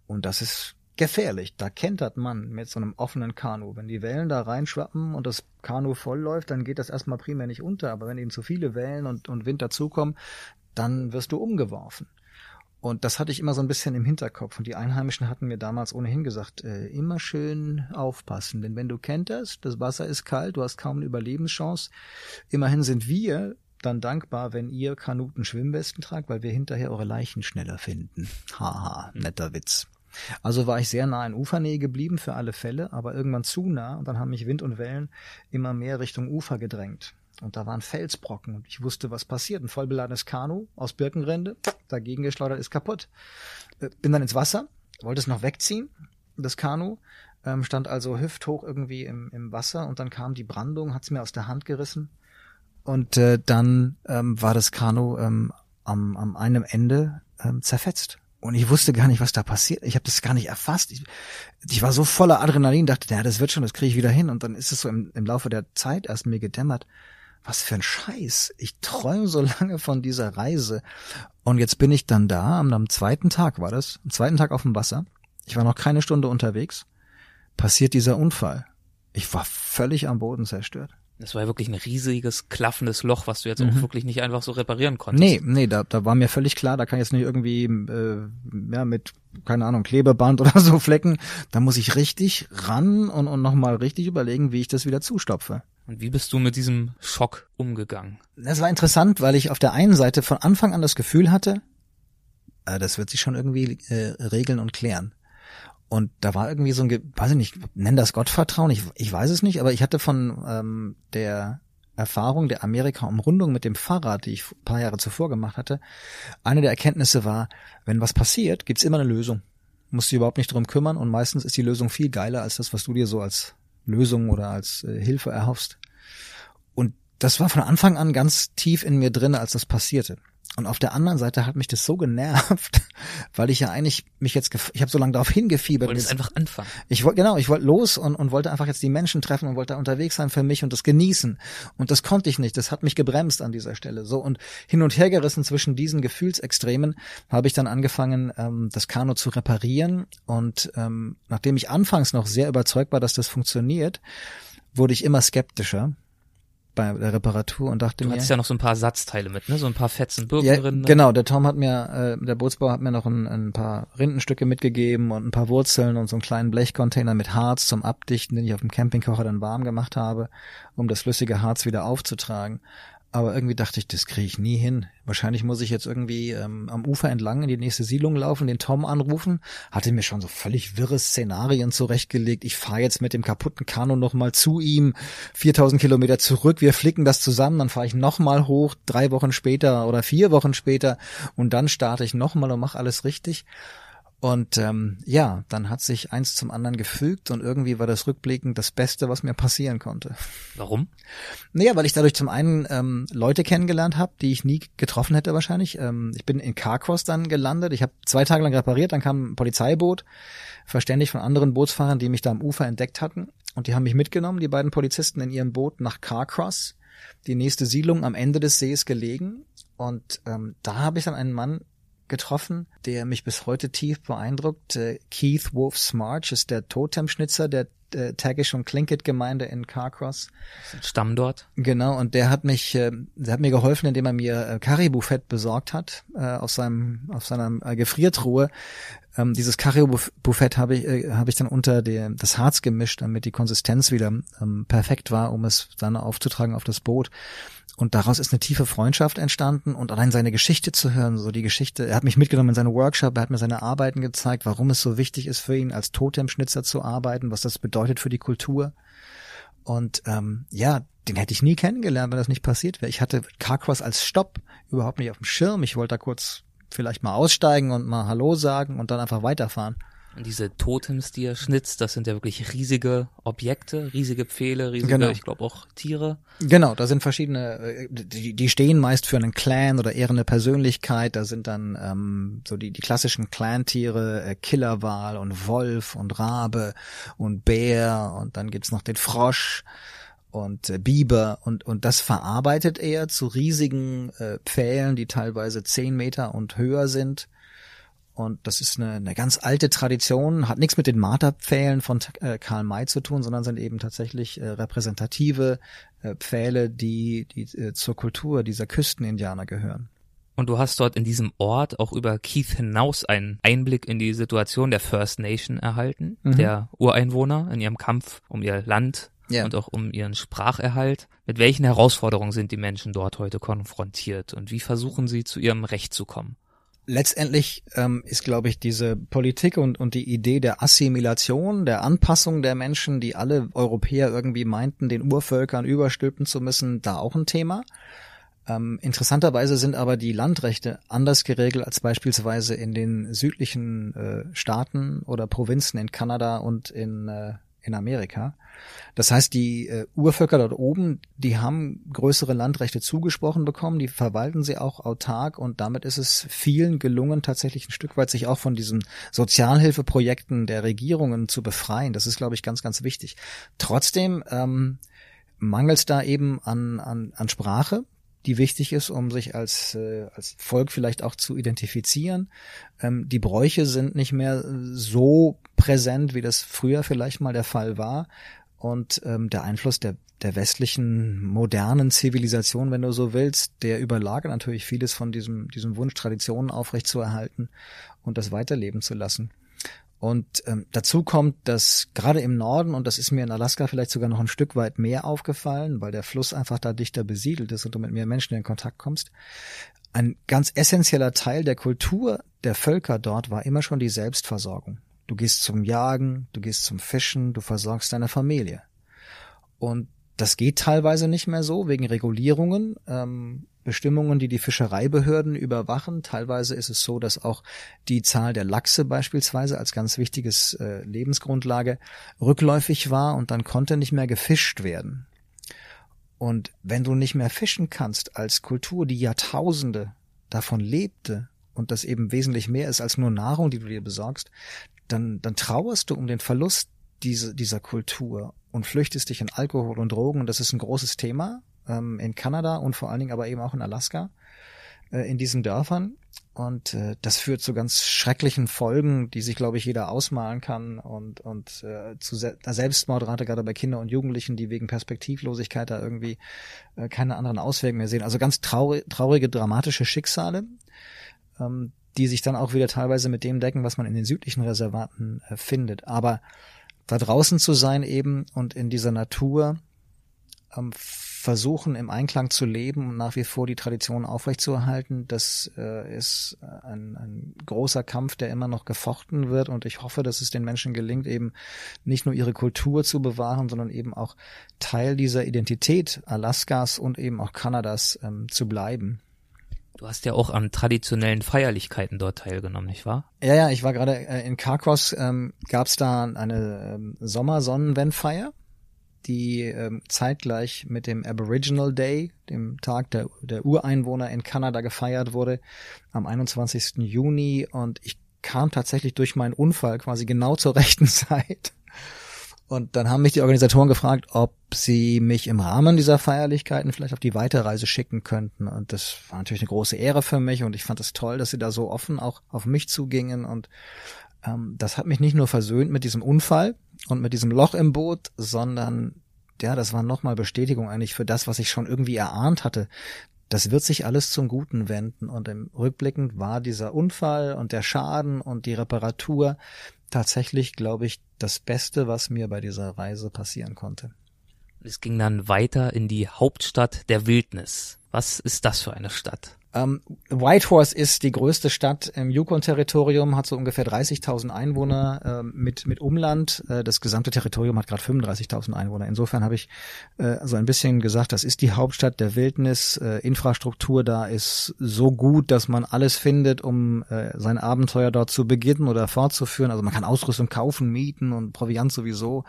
Und das ist gefährlich. Da kentert man mit so einem offenen Kanu. Wenn die Wellen da reinschwappen und das Kanu voll läuft, dann geht das erstmal primär nicht unter. Aber wenn eben zu viele Wellen und, und Wind dazukommen, dann wirst du umgeworfen. Und das hatte ich immer so ein bisschen im Hinterkopf. Und die Einheimischen hatten mir damals ohnehin gesagt, äh, immer schön aufpassen. Denn wenn du kenterst, das Wasser ist kalt, du hast kaum eine Überlebenschance. Immerhin sind wir dann dankbar, wenn ihr Kanuten Schwimmwesten tragt, weil wir hinterher eure Leichen schneller finden. Haha, netter Witz. Also war ich sehr nah in Ufernähe geblieben für alle Fälle, aber irgendwann zu nah und dann haben mich Wind und Wellen immer mehr Richtung Ufer gedrängt. Und da waren Felsbrocken und ich wusste, was passiert. Ein vollbeladenes Kanu aus Birkenrinde, dagegen geschleudert, ist kaputt. Äh, bin dann ins Wasser, wollte es noch wegziehen, das Kanu, ähm, stand also hüfthoch irgendwie im, im Wasser und dann kam die Brandung, hat es mir aus der Hand gerissen. Und äh, dann ähm, war das Kanu ähm, am, am einem Ende ähm, zerfetzt. Und ich wusste gar nicht, was da passiert. Ich habe das gar nicht erfasst. Ich, ich, war so voller Adrenalin, dachte, ja, das wird schon, das kriege ich wieder hin. Und dann ist es so im, im Laufe der Zeit erst mir gedämmert, was für ein Scheiß. Ich träume so [laughs] lange von dieser Reise. Und jetzt bin ich dann da, am, am zweiten Tag war das, am zweiten Tag auf dem Wasser. Ich war noch keine Stunde unterwegs. Passiert dieser Unfall. Ich war völlig am Boden zerstört. Das war ja wirklich ein riesiges, klaffendes Loch, was du jetzt mhm. auch wirklich nicht einfach so reparieren konntest. Nee, nee, da, da war mir völlig klar, da kann ich jetzt nicht irgendwie äh, ja, mit, keine Ahnung, Klebeband [laughs] oder so flecken. Da muss ich richtig ran und, und nochmal richtig überlegen, wie ich das wieder zustopfe. Und wie bist du mit diesem Schock umgegangen? Das war interessant, weil ich auf der einen Seite von Anfang an das Gefühl hatte, äh, das wird sich schon irgendwie äh, regeln und klären. Und da war irgendwie so ein, weiß ich nicht, nenn das Gottvertrauen, ich, ich weiß es nicht, aber ich hatte von ähm, der Erfahrung der Amerika-Umrundung mit dem Fahrrad, die ich ein paar Jahre zuvor gemacht hatte, eine der Erkenntnisse war, wenn was passiert, gibt's immer eine Lösung. Musst du überhaupt nicht drum kümmern und meistens ist die Lösung viel geiler als das, was du dir so als Lösung oder als äh, Hilfe erhoffst. Und das war von Anfang an ganz tief in mir drin, als das passierte. Und auf der anderen Seite hat mich das so genervt, [laughs] weil ich ja eigentlich mich jetzt, ich habe so lange darauf hingefiebert. Du wolltest einfach anfangen. Ich wollte genau, ich wollte los und, und wollte einfach jetzt die Menschen treffen und wollte unterwegs sein für mich und das genießen. Und das konnte ich nicht. Das hat mich gebremst an dieser Stelle. So und hin und her gerissen zwischen diesen Gefühlsextremen habe ich dann angefangen, ähm, das Kanu zu reparieren. Und ähm, nachdem ich anfangs noch sehr überzeugt war, dass das funktioniert, wurde ich immer skeptischer bei der Reparatur und dachte mir. Du hattest ja noch so ein paar Ersatzteile mit, ne? So ein paar Fetzen Birkenrinde. Ja, genau, der Tom hat mir, äh, der Bootsbauer hat mir noch ein, ein paar Rindenstücke mitgegeben und ein paar Wurzeln und so einen kleinen Blechcontainer mit Harz zum Abdichten, den ich auf dem Campingkocher dann warm gemacht habe, um das flüssige Harz wieder aufzutragen. Aber irgendwie dachte ich, das kriege ich nie hin. Wahrscheinlich muss ich jetzt irgendwie ähm, am Ufer entlang in die nächste Siedlung laufen, den Tom anrufen. Hatte mir schon so völlig wirre Szenarien zurechtgelegt. Ich fahre jetzt mit dem kaputten Kanu nochmal zu ihm, 4000 Kilometer zurück. Wir flicken das zusammen, dann fahre ich nochmal hoch, drei Wochen später oder vier Wochen später und dann starte ich nochmal und mache alles richtig. Und ähm, ja, dann hat sich eins zum anderen gefügt und irgendwie war das rückblickend das Beste, was mir passieren konnte. Warum? Naja, weil ich dadurch zum einen ähm, Leute kennengelernt habe, die ich nie getroffen hätte wahrscheinlich. Ähm, ich bin in Carcross dann gelandet. Ich habe zwei Tage lang repariert, dann kam ein Polizeiboot, verständigt von anderen Bootsfahrern, die mich da am Ufer entdeckt hatten. Und die haben mich mitgenommen, die beiden Polizisten in ihrem Boot nach Carcross, die nächste Siedlung am Ende des Sees gelegen. Und ähm, da habe ich dann einen Mann getroffen, der mich bis heute tief beeindruckt. Äh, Keith Wolf Smarch ist der Totemschnitzer der äh, Tagish und Tlingit Gemeinde in Carcross. Stamm dort. Genau, und der hat mich, äh, der hat mir geholfen, indem er mir äh, Caribou-Fett besorgt hat, äh, aus seinem, auf seiner äh, Gefriertruhe. Ähm, dieses Caribou-Fett habe ich, äh, habe ich dann unter der, das Harz gemischt, damit die Konsistenz wieder ähm, perfekt war, um es dann aufzutragen auf das Boot. Und daraus ist eine tiefe Freundschaft entstanden und allein seine Geschichte zu hören, so die Geschichte, er hat mich mitgenommen in seine Workshop, er hat mir seine Arbeiten gezeigt, warum es so wichtig ist für ihn, als Totemschnitzer zu arbeiten, was das bedeutet für die Kultur. Und ähm, ja, den hätte ich nie kennengelernt, wenn das nicht passiert wäre. Ich hatte Carcross als Stopp überhaupt nicht auf dem Schirm. Ich wollte da kurz vielleicht mal aussteigen und mal Hallo sagen und dann einfach weiterfahren. Und diese Totems, die er schnitzt, das sind ja wirklich riesige Objekte, riesige Pfähle, riesige, genau. ich glaube auch Tiere. Genau, da sind verschiedene, äh, die, die stehen meist für einen Clan oder eher eine Persönlichkeit. Da sind dann ähm, so die, die klassischen Clan-Tiere, äh, Killerwal und Wolf und Rabe und Bär und dann gibt's noch den Frosch und äh, Biber und und das verarbeitet er zu riesigen äh, Pfählen, die teilweise zehn Meter und höher sind und das ist eine, eine ganz alte Tradition, hat nichts mit den Marterpfählen von äh, Karl May zu tun, sondern sind eben tatsächlich äh, repräsentative äh, Pfähle, die, die äh, zur Kultur dieser Küstenindianer gehören. Und du hast dort in diesem Ort auch über Keith hinaus einen Einblick in die Situation der First Nation erhalten, mhm. der Ureinwohner in ihrem Kampf um ihr Land ja. und auch um ihren Spracherhalt. Mit welchen Herausforderungen sind die Menschen dort heute konfrontiert und wie versuchen sie zu ihrem Recht zu kommen? letztendlich ähm, ist, glaube ich, diese Politik und, und die Idee der Assimilation, der Anpassung der Menschen, die alle Europäer irgendwie meinten, den Urvölkern überstülpen zu müssen, da auch ein Thema. Ähm, interessanterweise sind aber die Landrechte anders geregelt als beispielsweise in den südlichen äh, Staaten oder Provinzen in Kanada und in, äh, in Amerika. Das heißt, die äh, Urvölker dort oben, die haben größere Landrechte zugesprochen bekommen, die verwalten sie auch autark und damit ist es vielen gelungen, tatsächlich ein Stück weit sich auch von diesen Sozialhilfeprojekten der Regierungen zu befreien. Das ist, glaube ich, ganz, ganz wichtig. Trotzdem ähm, mangelt es da eben an, an, an Sprache die wichtig ist, um sich als, äh, als Volk vielleicht auch zu identifizieren. Ähm, die Bräuche sind nicht mehr so präsent, wie das früher vielleicht mal der Fall war und ähm, der Einfluss der, der westlichen modernen Zivilisation, wenn du so willst, der überlagert natürlich vieles von diesem, diesem Wunsch, Traditionen aufrechtzuerhalten und das weiterleben zu lassen. Und ähm, dazu kommt, dass gerade im Norden, und das ist mir in Alaska vielleicht sogar noch ein Stück weit mehr aufgefallen, weil der Fluss einfach da dichter besiedelt ist und du mit mehr Menschen in Kontakt kommst, ein ganz essentieller Teil der Kultur der Völker dort war immer schon die Selbstversorgung. Du gehst zum Jagen, du gehst zum Fischen, du versorgst deine Familie. Und das geht teilweise nicht mehr so wegen Regulierungen, ähm, Bestimmungen, die die Fischereibehörden überwachen. Teilweise ist es so, dass auch die Zahl der Lachse beispielsweise als ganz wichtiges äh, Lebensgrundlage rückläufig war und dann konnte nicht mehr gefischt werden. Und wenn du nicht mehr fischen kannst als Kultur, die Jahrtausende davon lebte und das eben wesentlich mehr ist als nur Nahrung, die du dir besorgst, dann, dann trauerst du um den Verlust diese, dieser Kultur und flüchtest dich in Alkohol und Drogen. Und das ist ein großes Thema ähm, in Kanada und vor allen Dingen aber eben auch in Alaska. äh, in diesen Dörfern. Und äh, das führt zu ganz schrecklichen Folgen, die sich, glaube ich, jeder ausmalen kann und, und äh, zu Se Selbstmordrate gerade bei Kindern und Jugendlichen, die wegen Perspektivlosigkeit da irgendwie äh, keine anderen Auswege mehr sehen. Also ganz traurig, traurige, dramatische Schicksale, ähm, die sich dann auch wieder teilweise mit dem decken, was man in den südlichen Reservaten äh, findet. Aber da draußen zu sein eben und in dieser Natur ähm, versuchen im Einklang zu leben und nach wie vor die Tradition aufrechtzuerhalten, das äh, ist ein, ein großer Kampf, der immer noch gefochten wird und ich hoffe, dass es den Menschen gelingt, eben nicht nur ihre Kultur zu bewahren, sondern eben auch Teil dieser Identität Alaskas und eben auch Kanadas ähm, zu bleiben. Du hast ja auch an traditionellen Feierlichkeiten dort teilgenommen, nicht wahr? Ja, ja, ich war gerade äh, in Carcross, ähm, gab es da eine ähm, Sommersonnenwendfeier die ähm, zeitgleich mit dem Aboriginal Day, dem Tag der, der Ureinwohner in Kanada gefeiert wurde, am 21. Juni. Und ich kam tatsächlich durch meinen Unfall quasi genau zur [laughs] rechten Zeit. Und dann haben mich die Organisatoren gefragt, ob sie mich im Rahmen dieser Feierlichkeiten vielleicht auf die Weiterreise schicken könnten. Und das war natürlich eine große Ehre für mich und ich fand es toll, dass sie da so offen auch auf mich zugingen und ähm, das hat mich nicht nur versöhnt mit diesem Unfall und mit diesem Loch im Boot, sondern ja, das war nochmal Bestätigung eigentlich für das, was ich schon irgendwie erahnt hatte. Das wird sich alles zum Guten wenden. Und im Rückblickend war dieser Unfall und der Schaden und die Reparatur tatsächlich, glaube ich, das Beste, was mir bei dieser Reise passieren konnte. Es ging dann weiter in die Hauptstadt der Wildnis. Was ist das für eine Stadt? Ähm, Whitehorse ist die größte Stadt im Yukon-Territorium, hat so ungefähr 30.000 Einwohner äh, mit, mit Umland. Äh, das gesamte Territorium hat gerade 35.000 Einwohner. Insofern habe ich äh, so ein bisschen gesagt, das ist die Hauptstadt der Wildnis. Äh, Infrastruktur da ist so gut, dass man alles findet, um äh, sein Abenteuer dort zu beginnen oder fortzuführen. Also man kann Ausrüstung kaufen, mieten und Proviant sowieso.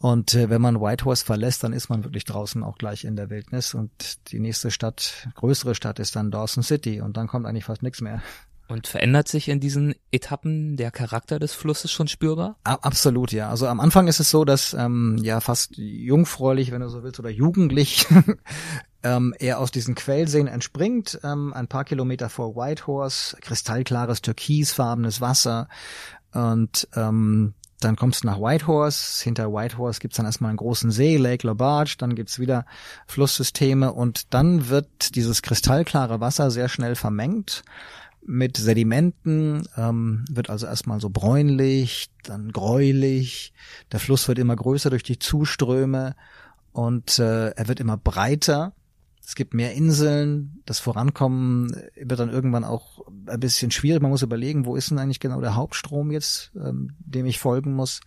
Und äh, wenn man Whitehorse verlässt, dann ist man wirklich draußen auch gleich in der Wildnis. Und die nächste Stadt, größere Stadt ist dann Dawson City. Und dann kommt eigentlich fast nichts mehr. Und verändert sich in diesen Etappen der Charakter des Flusses schon spürbar? Absolut, ja. Also am Anfang ist es so, dass ähm, ja fast jungfräulich, wenn du so willst, oder jugendlich [laughs] ähm, er aus diesen Quellseen entspringt, ähm, ein paar Kilometer vor Whitehorse, kristallklares türkisfarbenes Wasser und ähm, dann kommst du nach Whitehorse. Hinter Whitehorse gibt's dann erstmal einen großen See, Lake LaBarge. Dann gibt's wieder Flusssysteme und dann wird dieses kristallklare Wasser sehr schnell vermengt mit Sedimenten, ähm, wird also erstmal so bräunlich, dann gräulich. Der Fluss wird immer größer durch die Zuströme und äh, er wird immer breiter es gibt mehr Inseln, das Vorankommen wird dann irgendwann auch ein bisschen schwierig. Man muss überlegen, wo ist denn eigentlich genau der Hauptstrom jetzt, ähm, dem ich folgen muss.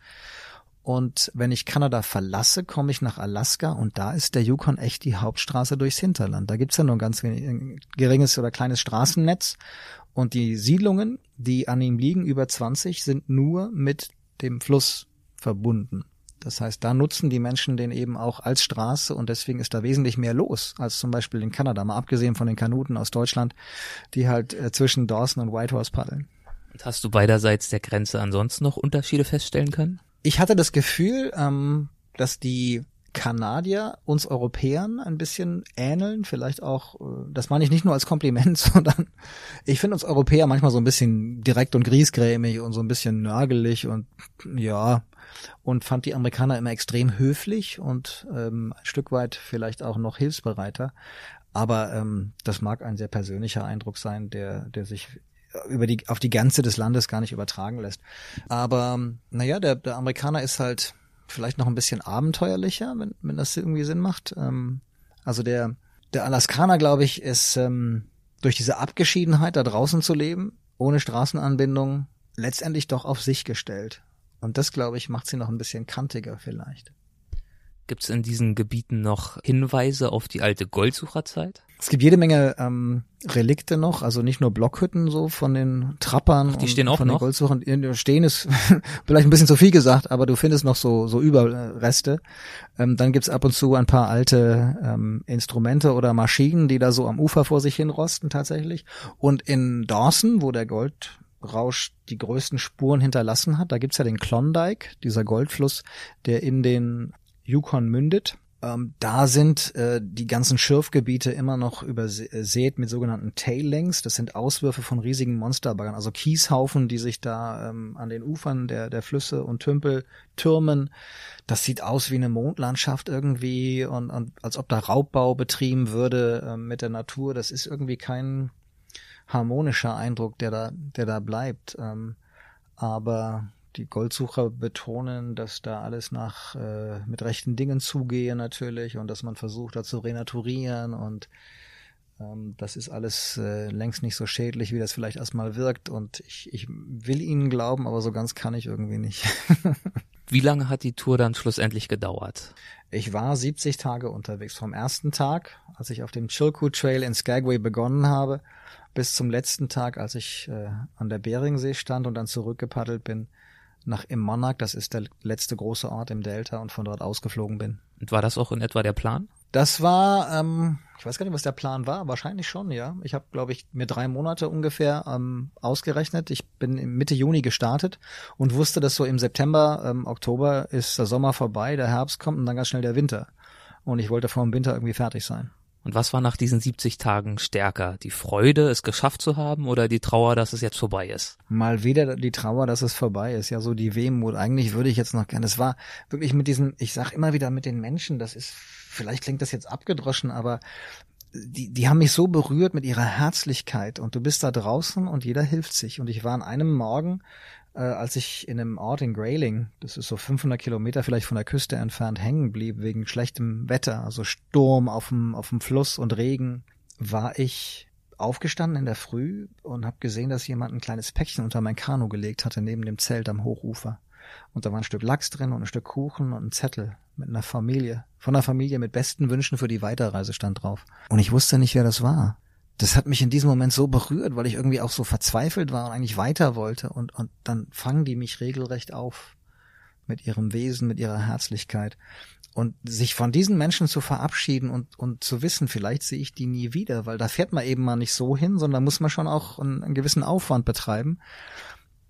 Und wenn ich Kanada verlasse, komme ich nach Alaska und da ist der Yukon echt die Hauptstraße durchs Hinterland. Da gibt's ja nur ein ganz geringes oder kleines Straßennetz und die Siedlungen, die an ihm liegen, über 20, sind nur mit dem Fluss verbunden. Das heißt, da nutzen die Menschen den eben auch als Straße und deswegen ist da wesentlich mehr los als zum Beispiel in Kanada, mal abgesehen von den Kanuten aus Deutschland, die halt äh, zwischen Dawson und Whitehorse paddeln. Und hast du beiderseits der Grenze ansonsten noch Unterschiede feststellen können? Ich hatte das Gefühl, ähm, dass die Kanadier uns Europäern ein bisschen ähneln, vielleicht auch, äh, das meine ich nicht nur als Kompliment, [laughs] sondern ich finde uns Europäer manchmal so ein bisschen direkt und griesgrämig und so ein bisschen nörgelig und ja, und fand die Amerikaner immer extrem höflich und ähm, ein Stück weit vielleicht auch noch hilfsbereiter. Aber ähm, das mag ein sehr persönlicher Eindruck sein, der, der sich über die, auf die Gänze des Landes gar nicht übertragen lässt. Aber naja, der, der Amerikaner ist halt vielleicht noch ein bisschen abenteuerlicher, wenn, wenn das irgendwie Sinn macht. Ähm, also der, der Alaskaner, glaube ich, ist ähm, durch diese Abgeschiedenheit da draußen zu leben, ohne Straßenanbindung, letztendlich doch auf sich gestellt. Und das, glaube ich, macht sie noch ein bisschen kantiger vielleicht. Gibt es in diesen Gebieten noch Hinweise auf die alte Goldsucherzeit? Es gibt jede Menge ähm, Relikte noch, also nicht nur Blockhütten so von den Trappern. Ach, die stehen auch von noch. Den Goldsuchern. Stehen ist [laughs] vielleicht ein bisschen zu viel gesagt, aber du findest noch so so Überreste. Ähm, dann gibt's ab und zu ein paar alte ähm, Instrumente oder Maschinen, die da so am Ufer vor sich hin rosten tatsächlich. Und in Dawson, wo der Gold Rausch die größten Spuren hinterlassen hat. Da gibt's ja den Klondike, dieser Goldfluss, der in den Yukon mündet. Ähm, da sind äh, die ganzen Schürfgebiete immer noch übersät mit sogenannten Tailings. Das sind Auswürfe von riesigen Monsterbaggern, also Kieshaufen, die sich da ähm, an den Ufern der, der Flüsse und Tümpel türmen. Das sieht aus wie eine Mondlandschaft irgendwie und, und als ob da Raubbau betrieben würde äh, mit der Natur. Das ist irgendwie kein harmonischer Eindruck, der da, der da bleibt. Ähm, aber die Goldsucher betonen, dass da alles nach äh, mit rechten Dingen zugehe natürlich und dass man versucht, da zu renaturieren und ähm, das ist alles äh, längst nicht so schädlich, wie das vielleicht erstmal wirkt und ich, ich will ihnen glauben, aber so ganz kann ich irgendwie nicht. [laughs] wie lange hat die Tour dann schlussendlich gedauert? Ich war 70 Tage unterwegs. Vom ersten Tag, als ich auf dem Chilkoot Trail in Skagway begonnen habe, bis zum letzten Tag, als ich äh, an der Beringsee stand und dann zurückgepaddelt bin, nach Immonak, das ist der letzte große Ort im Delta und von dort ausgeflogen bin. Und war das auch in etwa der Plan? Das war, ähm, ich weiß gar nicht, was der Plan war, wahrscheinlich schon, ja. Ich habe, glaube ich, mir drei Monate ungefähr ähm, ausgerechnet. Ich bin Mitte Juni gestartet und wusste, dass so im September, ähm, Oktober ist der Sommer vorbei, der Herbst kommt und dann ganz schnell der Winter. Und ich wollte vor dem Winter irgendwie fertig sein. Und was war nach diesen 70 Tagen stärker? Die Freude, es geschafft zu haben oder die Trauer, dass es jetzt vorbei ist? Mal wieder die Trauer, dass es vorbei ist. Ja, so die Wehmut. Eigentlich würde ich jetzt noch gerne. Es war wirklich mit diesen, ich sag immer wieder mit den Menschen, das ist, vielleicht klingt das jetzt abgedroschen, aber die, die haben mich so berührt mit ihrer Herzlichkeit und du bist da draußen und jeder hilft sich. Und ich war an einem Morgen äh, als ich in einem Ort in Grayling, das ist so 500 Kilometer vielleicht von der Küste entfernt, hängen blieb wegen schlechtem Wetter, also Sturm auf dem, auf dem Fluss und Regen, war ich aufgestanden in der Früh und habe gesehen, dass jemand ein kleines Päckchen unter mein Kanu gelegt hatte, neben dem Zelt am Hochufer. Und da war ein Stück Lachs drin und ein Stück Kuchen und ein Zettel mit einer Familie, von einer Familie mit besten Wünschen für die Weiterreise stand drauf. Und ich wusste nicht, wer das war das hat mich in diesem Moment so berührt, weil ich irgendwie auch so verzweifelt war und eigentlich weiter wollte. Und, und dann fangen die mich regelrecht auf mit ihrem Wesen, mit ihrer Herzlichkeit. Und sich von diesen Menschen zu verabschieden und, und zu wissen, vielleicht sehe ich die nie wieder, weil da fährt man eben mal nicht so hin, sondern muss man schon auch einen, einen gewissen Aufwand betreiben.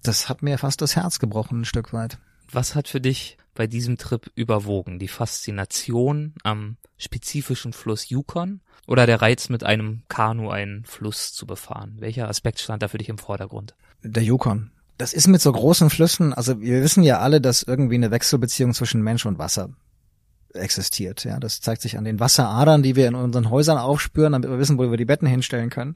Das hat mir fast das Herz gebrochen, ein Stück weit. Was hat für dich bei diesem Trip überwogen? Die Faszination am spezifischen Fluss Yukon oder der Reiz, mit einem Kanu einen Fluss zu befahren? Welcher Aspekt stand da für dich im Vordergrund? Der Yukon. Das ist mit so großen Flüssen, also wir wissen ja alle, dass irgendwie eine Wechselbeziehung zwischen Mensch und Wasser existiert. Ja, das zeigt sich an den Wasseradern, die wir in unseren Häusern aufspüren, damit wir wissen, wo wir die Betten hinstellen können.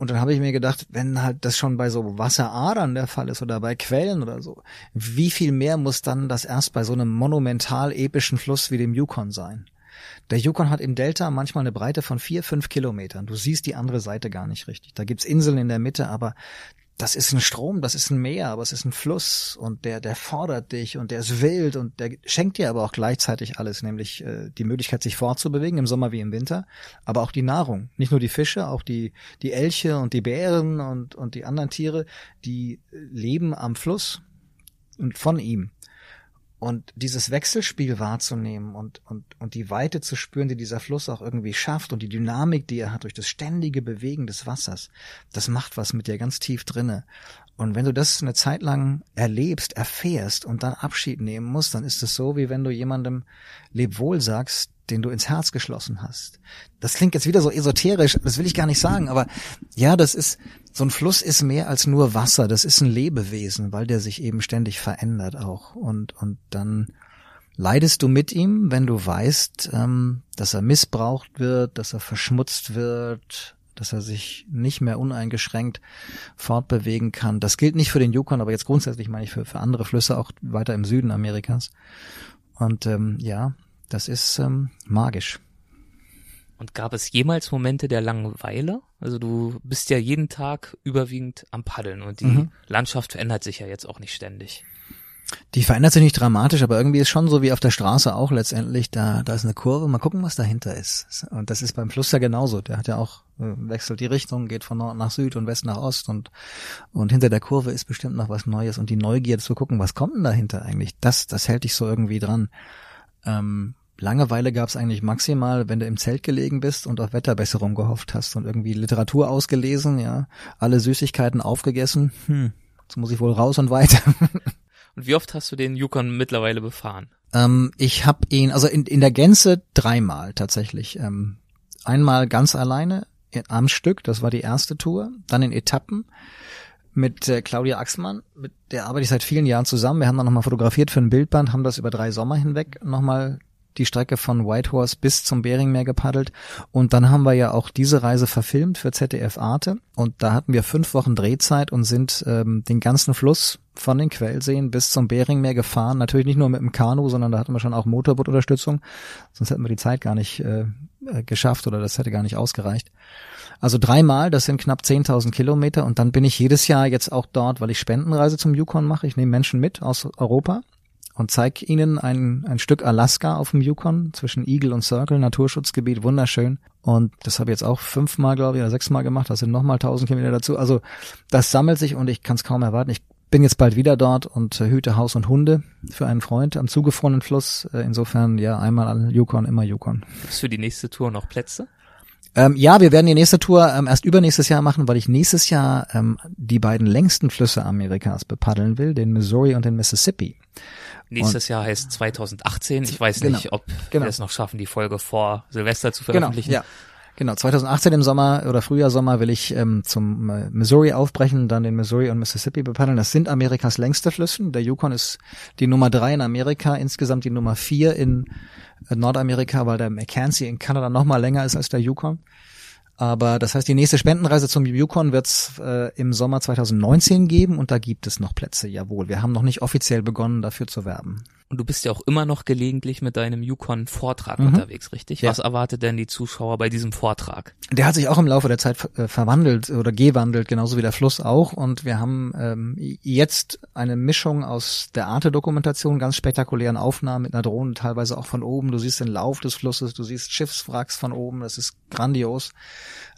Und dann habe ich mir gedacht, wenn halt das schon bei so Wasseradern der Fall ist oder bei Quellen oder so, wie viel mehr muss dann das erst bei so einem monumental epischen Fluss wie dem Yukon sein? Der Yukon hat im Delta manchmal eine Breite von vier, fünf Kilometern. Du siehst die andere Seite gar nicht richtig. Da gibt's Inseln in der Mitte, aber das ist ein Strom, das ist ein Meer, aber es ist ein Fluss und der, der fordert dich und der ist wild und der schenkt dir aber auch gleichzeitig alles, nämlich äh, die Möglichkeit, sich fortzubewegen im Sommer wie im Winter, aber auch die Nahrung. Nicht nur die Fische, auch die, die Elche und die Bären und, und die anderen Tiere, die leben am Fluss und von ihm. Und dieses Wechselspiel wahrzunehmen und, und, und die Weite zu spüren, die dieser Fluss auch irgendwie schafft und die Dynamik, die er hat durch das ständige Bewegen des Wassers, das macht was mit dir ganz tief drinne. Und wenn du das eine Zeit lang erlebst, erfährst und dann Abschied nehmen musst, dann ist es so, wie wenn du jemandem Lebwohl sagst, den du ins Herz geschlossen hast. Das klingt jetzt wieder so esoterisch, das will ich gar nicht sagen, aber ja, das ist, so ein Fluss ist mehr als nur Wasser, das ist ein Lebewesen, weil der sich eben ständig verändert auch. Und, und dann leidest du mit ihm, wenn du weißt, ähm, dass er missbraucht wird, dass er verschmutzt wird, dass er sich nicht mehr uneingeschränkt fortbewegen kann. Das gilt nicht für den Yukon, aber jetzt grundsätzlich meine ich für, für andere Flüsse auch weiter im Süden Amerikas. Und ähm, ja, das ist ähm, magisch. Und gab es jemals Momente der Langeweile? Also du bist ja jeden Tag überwiegend am Paddeln und die mhm. Landschaft verändert sich ja jetzt auch nicht ständig. Die verändert sich nicht dramatisch, aber irgendwie ist schon so wie auf der Straße auch letztendlich, da, da ist eine Kurve, mal gucken, was dahinter ist. Und das ist beim Fluss ja genauso. Der hat ja auch, äh, wechselt die Richtung, geht von Nord nach Süd und West nach Ost und, und hinter der Kurve ist bestimmt noch was Neues und die Neugier zu gucken, was kommt denn dahinter eigentlich? Das, das hält dich so irgendwie dran. Ähm, Langeweile gab es eigentlich maximal, wenn du im Zelt gelegen bist und auf Wetterbesserung gehofft hast und irgendwie Literatur ausgelesen, ja, alle Süßigkeiten aufgegessen. Hm, jetzt muss ich wohl raus und weiter. [laughs] und wie oft hast du den Yukon mittlerweile befahren? Ähm, ich habe ihn, also in, in der Gänze dreimal tatsächlich. Ähm, einmal ganz alleine am Stück, das war die erste Tour, dann in Etappen mit äh, Claudia Axmann, mit der arbeite ich seit vielen Jahren zusammen. Wir haben dann nochmal fotografiert für ein Bildband, haben das über drei Sommer hinweg nochmal die Strecke von Whitehorse bis zum Beringmeer gepaddelt. Und dann haben wir ja auch diese Reise verfilmt für ZDF Arte. Und da hatten wir fünf Wochen Drehzeit und sind ähm, den ganzen Fluss von den Quellseen bis zum Beringmeer gefahren. Natürlich nicht nur mit dem Kanu, sondern da hatten wir schon auch Motorbootunterstützung. Sonst hätten wir die Zeit gar nicht äh, äh geschafft oder das hätte gar nicht ausgereicht. Also dreimal, das sind knapp 10.000 Kilometer und dann bin ich jedes Jahr jetzt auch dort, weil ich Spendenreise zum Yukon mache. Ich nehme Menschen mit aus Europa und zeige ihnen ein, ein Stück Alaska auf dem Yukon zwischen Eagle und Circle, Naturschutzgebiet, wunderschön. Und das habe ich jetzt auch fünfmal, glaube ich, oder sechsmal gemacht. Das sind nochmal 1000 Kilometer dazu. Also das sammelt sich und ich kann es kaum erwarten. Ich bin jetzt bald wieder dort und äh, hüte Haus und Hunde für einen Freund am zugefrorenen Fluss. Äh, insofern ja einmal Yukon, immer Yukon. Ist für die nächste Tour noch Plätze? Ähm, ja, wir werden die nächste Tour ähm, erst übernächstes Jahr machen, weil ich nächstes Jahr ähm, die beiden längsten Flüsse Amerikas bepaddeln will, den Missouri und den Mississippi. Nächstes und, Jahr heißt 2018. Ich weiß genau, nicht, ob genau. wir es noch schaffen, die Folge vor Silvester zu genau, veröffentlichen. Genau, ja. Genau, 2018 im Sommer oder Frühjahr, Sommer will ich ähm, zum äh, Missouri aufbrechen, dann den Missouri und Mississippi bepaddeln. Das sind Amerikas längste Flüssen. Der Yukon ist die Nummer drei in Amerika, insgesamt die Nummer vier in äh, Nordamerika, weil der Mackenzie in Kanada noch mal länger ist als der Yukon. Aber das heißt, die nächste Spendenreise zum Yukon wird es äh, im Sommer 2019 geben und da gibt es noch Plätze, jawohl. Wir haben noch nicht offiziell begonnen, dafür zu werben. Und du bist ja auch immer noch gelegentlich mit deinem Yukon-Vortrag mhm. unterwegs, richtig? Ja. Was erwartet denn die Zuschauer bei diesem Vortrag? Der hat sich auch im Laufe der Zeit äh, verwandelt oder gewandelt, genauso wie der Fluss auch. Und wir haben ähm, jetzt eine Mischung aus der Arte-Dokumentation, ganz spektakulären Aufnahmen mit einer Drohne, teilweise auch von oben. Du siehst den Lauf des Flusses, du siehst Schiffswracks von oben, das ist grandios.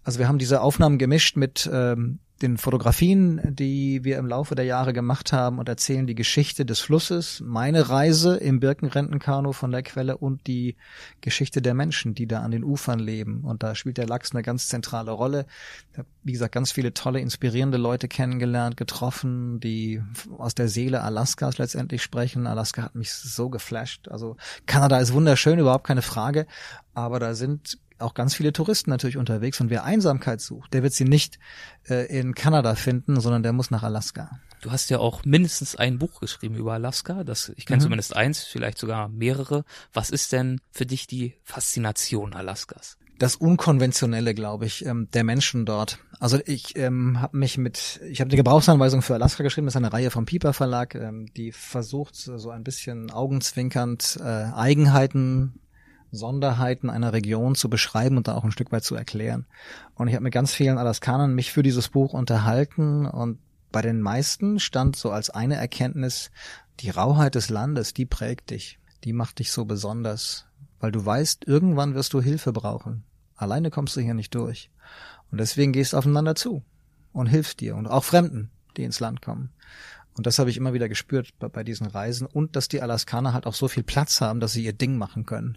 Also wir haben diese Aufnahmen gemischt mit ähm, den Fotografien, die wir im Laufe der Jahre gemacht haben und erzählen die Geschichte des Flusses, meine Reise im Birkenrentenkanu von der Quelle und die Geschichte der Menschen, die da an den Ufern leben. Und da spielt der Lachs eine ganz zentrale Rolle. Ich habe, wie gesagt, ganz viele tolle, inspirierende Leute kennengelernt, getroffen, die aus der Seele Alaskas letztendlich sprechen. Alaska hat mich so geflasht. Also Kanada ist wunderschön, überhaupt keine Frage. Aber da sind auch ganz viele Touristen natürlich unterwegs und wer Einsamkeit sucht, der wird sie nicht äh, in Kanada finden, sondern der muss nach Alaska. Du hast ja auch mindestens ein Buch geschrieben über Alaska. Das, ich kenne mhm. zumindest eins, vielleicht sogar mehrere. Was ist denn für dich die Faszination Alaskas? das Unkonventionelle, glaube ich, ähm, der Menschen dort. Also ich ähm, habe mich mit, ich habe eine Gebrauchsanweisung für Alaska geschrieben, das ist eine Reihe vom Piper Verlag, ähm, die versucht so ein bisschen augenzwinkernd äh, Eigenheiten Sonderheiten einer Region zu beschreiben und da auch ein Stück weit zu erklären. Und ich habe mit ganz vielen Alaskanern mich für dieses Buch unterhalten und bei den meisten stand so als eine Erkenntnis, die Rauheit des Landes, die prägt dich, die macht dich so besonders, weil du weißt, irgendwann wirst du Hilfe brauchen. Alleine kommst du hier nicht durch. Und deswegen gehst aufeinander zu und hilfst dir und auch Fremden, die ins Land kommen. Und das habe ich immer wieder gespürt bei, bei diesen Reisen und dass die Alaskaner halt auch so viel Platz haben, dass sie ihr Ding machen können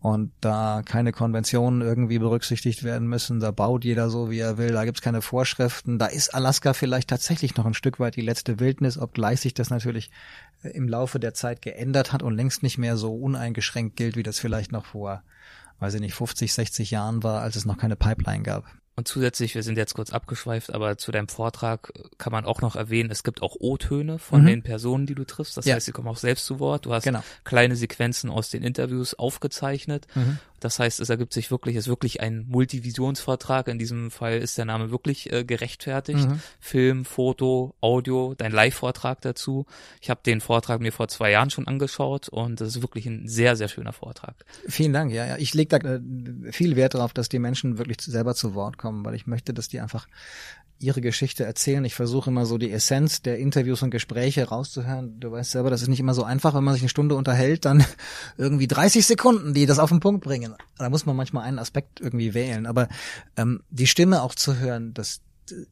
und da keine Konventionen irgendwie berücksichtigt werden müssen, da baut jeder so, wie er will, da gibt's keine Vorschriften, da ist Alaska vielleicht tatsächlich noch ein Stück weit die letzte Wildnis, obgleich sich das natürlich äh, im Laufe der Zeit geändert hat und längst nicht mehr so uneingeschränkt gilt, wie das vielleicht noch vor, weiß ich nicht, 50, 60 Jahren war, als es noch keine Pipeline gab. Und zusätzlich, wir sind jetzt kurz abgeschweift, aber zu deinem Vortrag kann man auch noch erwähnen, es gibt auch O-Töne von mhm. den Personen, die du triffst. Das ja. heißt, sie kommen auch selbst zu Wort. Du hast genau. kleine Sequenzen aus den Interviews aufgezeichnet. Mhm. Das heißt, es ergibt sich wirklich, es ist wirklich ein Multivisionsvortrag. In diesem Fall ist der Name wirklich äh, gerechtfertigt. Mhm. Film, Foto, Audio, dein Live-Vortrag dazu. Ich habe den Vortrag mir vor zwei Jahren schon angeschaut und das ist wirklich ein sehr, sehr schöner Vortrag. Vielen Dank, ja, ja. Ich lege da äh, viel Wert darauf, dass die Menschen wirklich selber zu Wort kommen, weil ich möchte, dass die einfach ihre Geschichte erzählen. Ich versuche immer so die Essenz der Interviews und Gespräche rauszuhören. Du weißt selber, das ist nicht immer so einfach, wenn man sich eine Stunde unterhält, dann [laughs] irgendwie 30 Sekunden, die das auf den Punkt bringen. Da muss man manchmal einen Aspekt irgendwie wählen. Aber ähm, die Stimme auch zu hören, das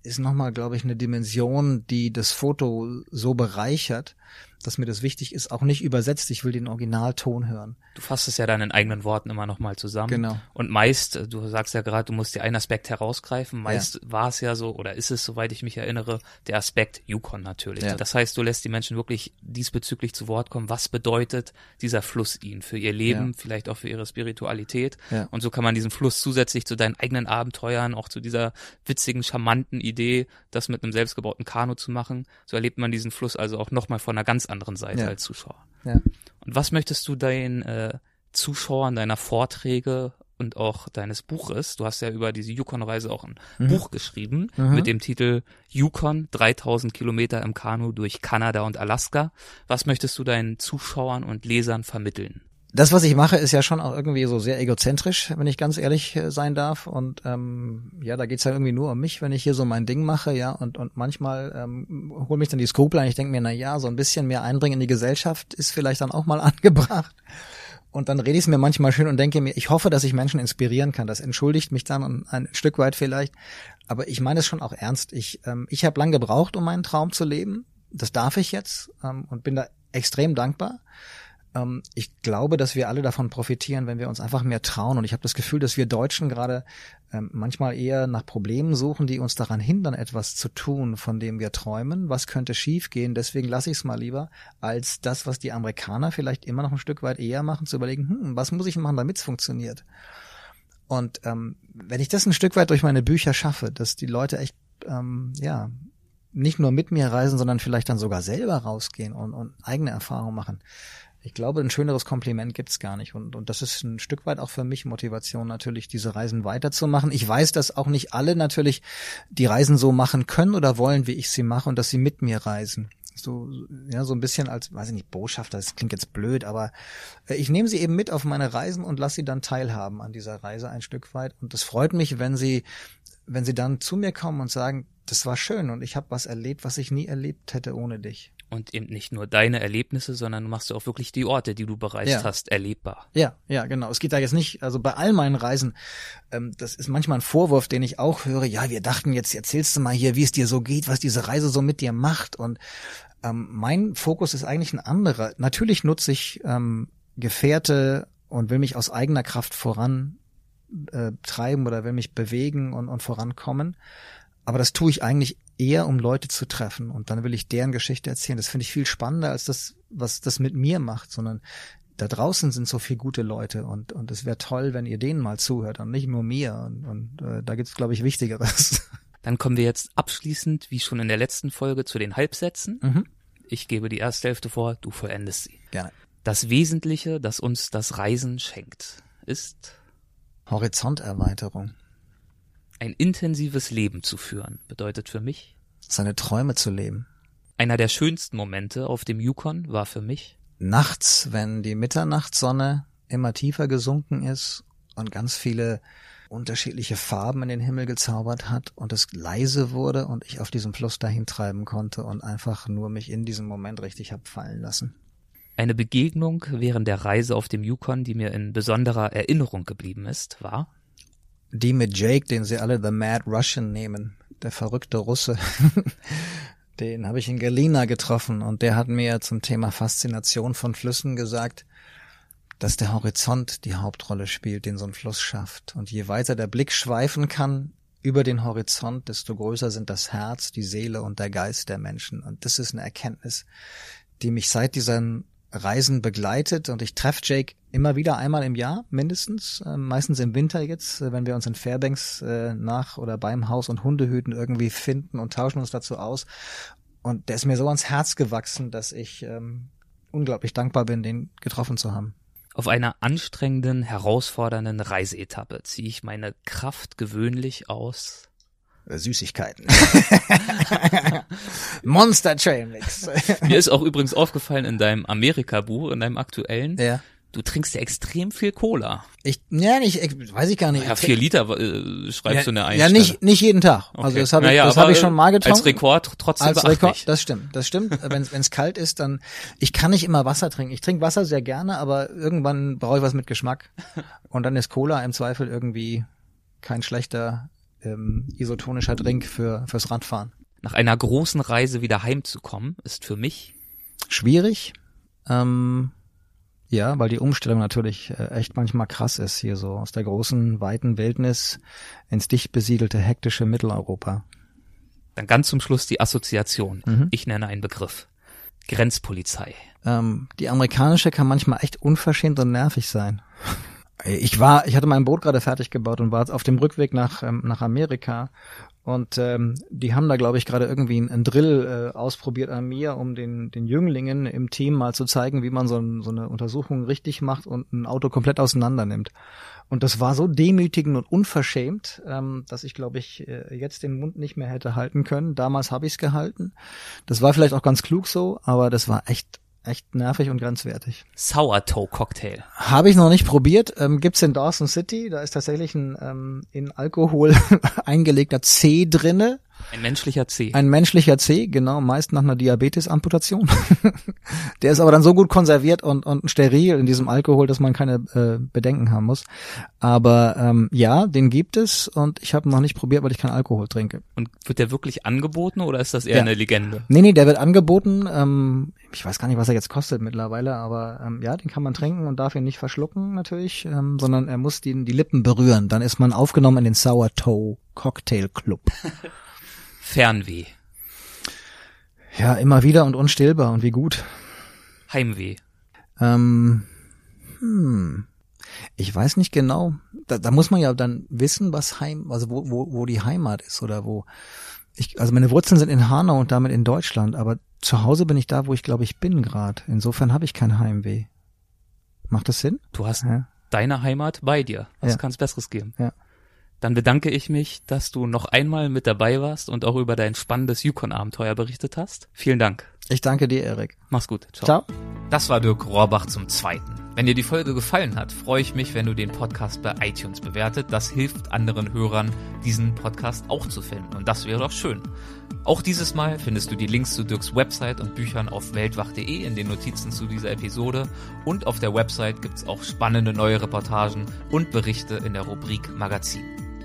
ist nochmal, glaube ich, eine Dimension, die das Foto so bereichert dass mir das wichtig ist, auch nicht übersetzt. Ich will den Originalton hören. Du fasst es ja dann in eigenen Worten immer nochmal zusammen. Genau. Und meist, du sagst ja gerade, du musst dir einen Aspekt herausgreifen. Meist ja. war es ja so, oder ist es, soweit ich mich erinnere, der Aspekt Yukon natürlich. Ja. Das heißt, du lässt die Menschen wirklich diesbezüglich zu Wort kommen. Was bedeutet dieser Fluss ihnen für ihr Leben, ja. vielleicht auch für ihre Spiritualität? Und so kann man diesen Fluss zusätzlich zu deinen eigenen Abenteuern, auch zu dieser witzigen, charmanten Idee, das mit einem selbstgebauten Kanu zu machen, so erlebt man diesen Fluss also auch nochmal von einer ganz anderen Seite ja. als Zuschauer. Ja. Und was möchtest du deinen äh, Zuschauern deiner Vorträge und auch deines Buches, du hast ja über diese Yukon-Reise auch ein mhm. Buch geschrieben mhm. mit dem Titel Yukon 3000 Kilometer im Kanu durch Kanada und Alaska. Was möchtest du deinen Zuschauern und Lesern vermitteln? Das, was ich mache, ist ja schon auch irgendwie so sehr egozentrisch, wenn ich ganz ehrlich äh, sein darf. Und ähm, ja, da geht's ja irgendwie nur um mich, wenn ich hier so mein Ding mache, ja. Und, und manchmal ähm, hol mich dann die Skrupel und ich denke mir, na ja, so ein bisschen mehr Einbringen in die Gesellschaft ist vielleicht dann auch mal [laughs] angebracht. Und dann rede ich es mir manchmal schön und denke mir, ich hoffe, dass ich Menschen inspirieren kann. Das entschuldigt mich dann ein Stück weit vielleicht. Aber ich meine es schon auch ernst. Ich, ähm, ich habe lang gebraucht, um meinen Traum zu leben. Das darf ich jetzt ähm, und bin da extrem dankbar. Ähm, ich glaube, dass wir alle davon profitieren, wenn wir uns einfach mehr trauen. Und ich habe das Gefühl, dass wir Deutschen gerade ähm, manchmal eher nach Problemen suchen, die uns daran hindern, etwas zu tun, von dem wir träumen. Was könnte schiefgehen? Deswegen lasse ich es mal lieber, als das, was die Amerikaner vielleicht immer noch ein Stück weit eher machen, zu überlegen, hm, was muss ich machen, damit es funktioniert? Und ähm, wenn ich das ein Stück weit durch meine Bücher schaffe, dass die Leute echt, ähm, ja, nicht nur mit mir reisen, sondern vielleicht dann sogar selber rausgehen und, und eigene Erfahrungen machen, ich glaube, ein schöneres Kompliment gibt's gar nicht. Und, und das ist ein Stück weit auch für mich Motivation, natürlich diese Reisen weiterzumachen. Ich weiß, dass auch nicht alle natürlich die Reisen so machen können oder wollen, wie ich sie mache und dass sie mit mir reisen. So, ja, so ein bisschen als, weiß ich nicht, Botschafter, das klingt jetzt blöd, aber äh, ich nehme sie eben mit auf meine Reisen und lasse sie dann teilhaben an dieser Reise ein Stück weit. Und es freut mich, wenn sie, wenn sie dann zu mir kommen und sagen, das war schön und ich habe was erlebt, was ich nie erlebt hätte ohne dich und eben nicht nur deine Erlebnisse, sondern du machst auch wirklich die Orte, die du bereist ja. hast, erlebbar. Ja, ja, genau. Es geht da jetzt nicht, also bei all meinen Reisen, ähm, das ist manchmal ein Vorwurf, den ich auch höre, ja, wir dachten jetzt, erzählst du mal hier, wie es dir so geht, was diese Reise so mit dir macht. Und ähm, mein Fokus ist eigentlich ein anderer. Natürlich nutze ich ähm, Gefährte und will mich aus eigener Kraft voran äh, treiben oder will mich bewegen und, und vorankommen. Aber das tue ich eigentlich eher, um Leute zu treffen. Und dann will ich deren Geschichte erzählen. Das finde ich viel spannender als das, was das mit mir macht, sondern da draußen sind so viele gute Leute und und es wäre toll, wenn ihr denen mal zuhört und nicht nur mir. Und, und äh, da gibt's glaube ich Wichtigeres. [laughs] Dann kommen wir jetzt abschließend, wie schon in der letzten Folge, zu den Halbsätzen. Mhm. Ich gebe die erste Hälfte vor, du vollendest sie. Gerne. Das Wesentliche, das uns das Reisen schenkt, ist Horizonterweiterung. Ein intensives Leben zu führen bedeutet für mich, seine Träume zu leben. Einer der schönsten Momente auf dem Yukon war für mich, nachts, wenn die Mitternachtssonne immer tiefer gesunken ist und ganz viele unterschiedliche Farben in den Himmel gezaubert hat und es leise wurde und ich auf diesem Fluss dahin treiben konnte und einfach nur mich in diesem Moment richtig hab fallen lassen. Eine Begegnung während der Reise auf dem Yukon, die mir in besonderer Erinnerung geblieben ist, war die mit Jake, den sie alle The Mad Russian nehmen, der verrückte Russe. [laughs] den habe ich in Galina getroffen und der hat mir zum Thema Faszination von Flüssen gesagt, dass der Horizont die Hauptrolle spielt, den so ein Fluss schafft. Und je weiter der Blick schweifen kann über den Horizont, desto größer sind das Herz, die Seele und der Geist der Menschen. Und das ist eine Erkenntnis, die mich seit diesen Reisen begleitet und ich treffe Jake immer wieder einmal im Jahr mindestens, äh, meistens im Winter jetzt, äh, wenn wir uns in Fairbanks äh, nach oder beim Haus und Hundehüten irgendwie finden und tauschen uns dazu aus. Und der ist mir so ans Herz gewachsen, dass ich ähm, unglaublich dankbar bin, den getroffen zu haben. Auf einer anstrengenden, herausfordernden Reiseetappe ziehe ich meine Kraft gewöhnlich aus Süßigkeiten. [laughs] Monster Trail Mix. [laughs] Mir ist auch übrigens aufgefallen in deinem Amerika-Buch, in deinem aktuellen, ja. du trinkst ja extrem viel Cola. Ich, ja, nicht, ich, weiß ich gar nicht. Ja, vier Liter äh, schreibst ja, du in der Ja, nicht, nicht jeden Tag. Okay. Also das habe ich, naja, das hab ich schon mal getrunken. Als Rekord trotzdem Als Rekord, das stimmt, das stimmt. wenn es kalt ist, dann, ich kann nicht immer Wasser trinken. Ich trinke Wasser sehr gerne, aber irgendwann brauche ich was mit Geschmack. Und dann ist Cola im Zweifel irgendwie kein schlechter ähm, isotonischer Drink für fürs Radfahren. Nach einer großen Reise wieder heimzukommen, ist für mich schwierig. Ähm, ja, weil die Umstellung natürlich äh, echt manchmal krass ist, hier so aus der großen, weiten Wildnis ins dicht besiedelte, hektische Mitteleuropa. Dann ganz zum Schluss die Assoziation. Mhm. Ich nenne einen Begriff. Grenzpolizei. Ähm, die amerikanische kann manchmal echt unverschämt und nervig sein. Ich war, ich hatte mein Boot gerade fertig gebaut und war auf dem Rückweg nach, ähm, nach Amerika und ähm, die haben da, glaube ich, gerade irgendwie einen Drill äh, ausprobiert an mir, um den, den Jünglingen im Team mal zu zeigen, wie man so, ein, so eine Untersuchung richtig macht und ein Auto komplett auseinander nimmt. Und das war so demütigend und unverschämt, ähm, dass ich, glaube ich, äh, jetzt den Mund nicht mehr hätte halten können. Damals habe ich es gehalten. Das war vielleicht auch ganz klug so, aber das war echt echt nervig und grenzwertig. Sourdough Cocktail. Habe ich noch nicht probiert. Ähm, gibt's in Dawson City. Da ist tatsächlich ein ähm, in Alkohol [laughs] eingelegter C drinne. Ein menschlicher C. Ein menschlicher C, genau, meist nach einer Diabetes-Amputation. [laughs] der ist aber dann so gut konserviert und, und steril in diesem Alkohol, dass man keine äh, Bedenken haben muss. Aber ähm, ja, den gibt es und ich habe noch nicht probiert, weil ich keinen Alkohol trinke. Und wird der wirklich angeboten oder ist das eher ja. eine Legende? Nee, nee, der wird angeboten. Ähm, ich weiß gar nicht, was er jetzt kostet mittlerweile, aber ähm, ja, den kann man trinken und darf ihn nicht verschlucken natürlich, ähm, sondern er muss die, die Lippen berühren. Dann ist man aufgenommen in den Sourdough Cocktail Club. [laughs] Fernweh. Ja, immer wieder und unstillbar und wie gut. Heimweh. Ähm, hm. Ich weiß nicht genau. Da, da muss man ja dann wissen, was Heim, also wo, wo, wo die Heimat ist oder wo. Ich, also meine Wurzeln sind in Hanau und damit in Deutschland, aber zu Hause bin ich da, wo ich glaube ich bin gerade. Insofern habe ich kein Heimweh. Macht das Sinn? Du hast ja. deine Heimat bei dir. Was ja. kann es Besseres geben? Ja. Dann bedanke ich mich, dass du noch einmal mit dabei warst und auch über dein spannendes Yukon-Abenteuer berichtet hast. Vielen Dank. Ich danke dir, Erik. Mach's gut. Ciao. Ciao. Das war Dirk Rohrbach zum Zweiten. Wenn dir die Folge gefallen hat, freue ich mich, wenn du den Podcast bei iTunes bewertet. Das hilft anderen Hörern, diesen Podcast auch zu finden. Und das wäre doch schön. Auch dieses Mal findest du die Links zu Dirks Website und Büchern auf weltwach.de in den Notizen zu dieser Episode. Und auf der Website gibt's auch spannende neue Reportagen und Berichte in der Rubrik Magazin.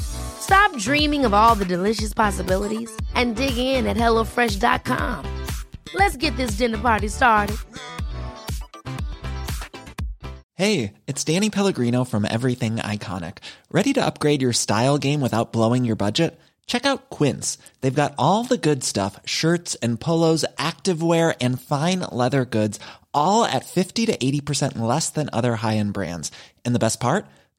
Stop dreaming of all the delicious possibilities and dig in at HelloFresh.com. Let's get this dinner party started. Hey, it's Danny Pellegrino from Everything Iconic. Ready to upgrade your style game without blowing your budget? Check out Quince. They've got all the good stuff shirts and polos, activewear, and fine leather goods, all at 50 to 80% less than other high end brands. And the best part?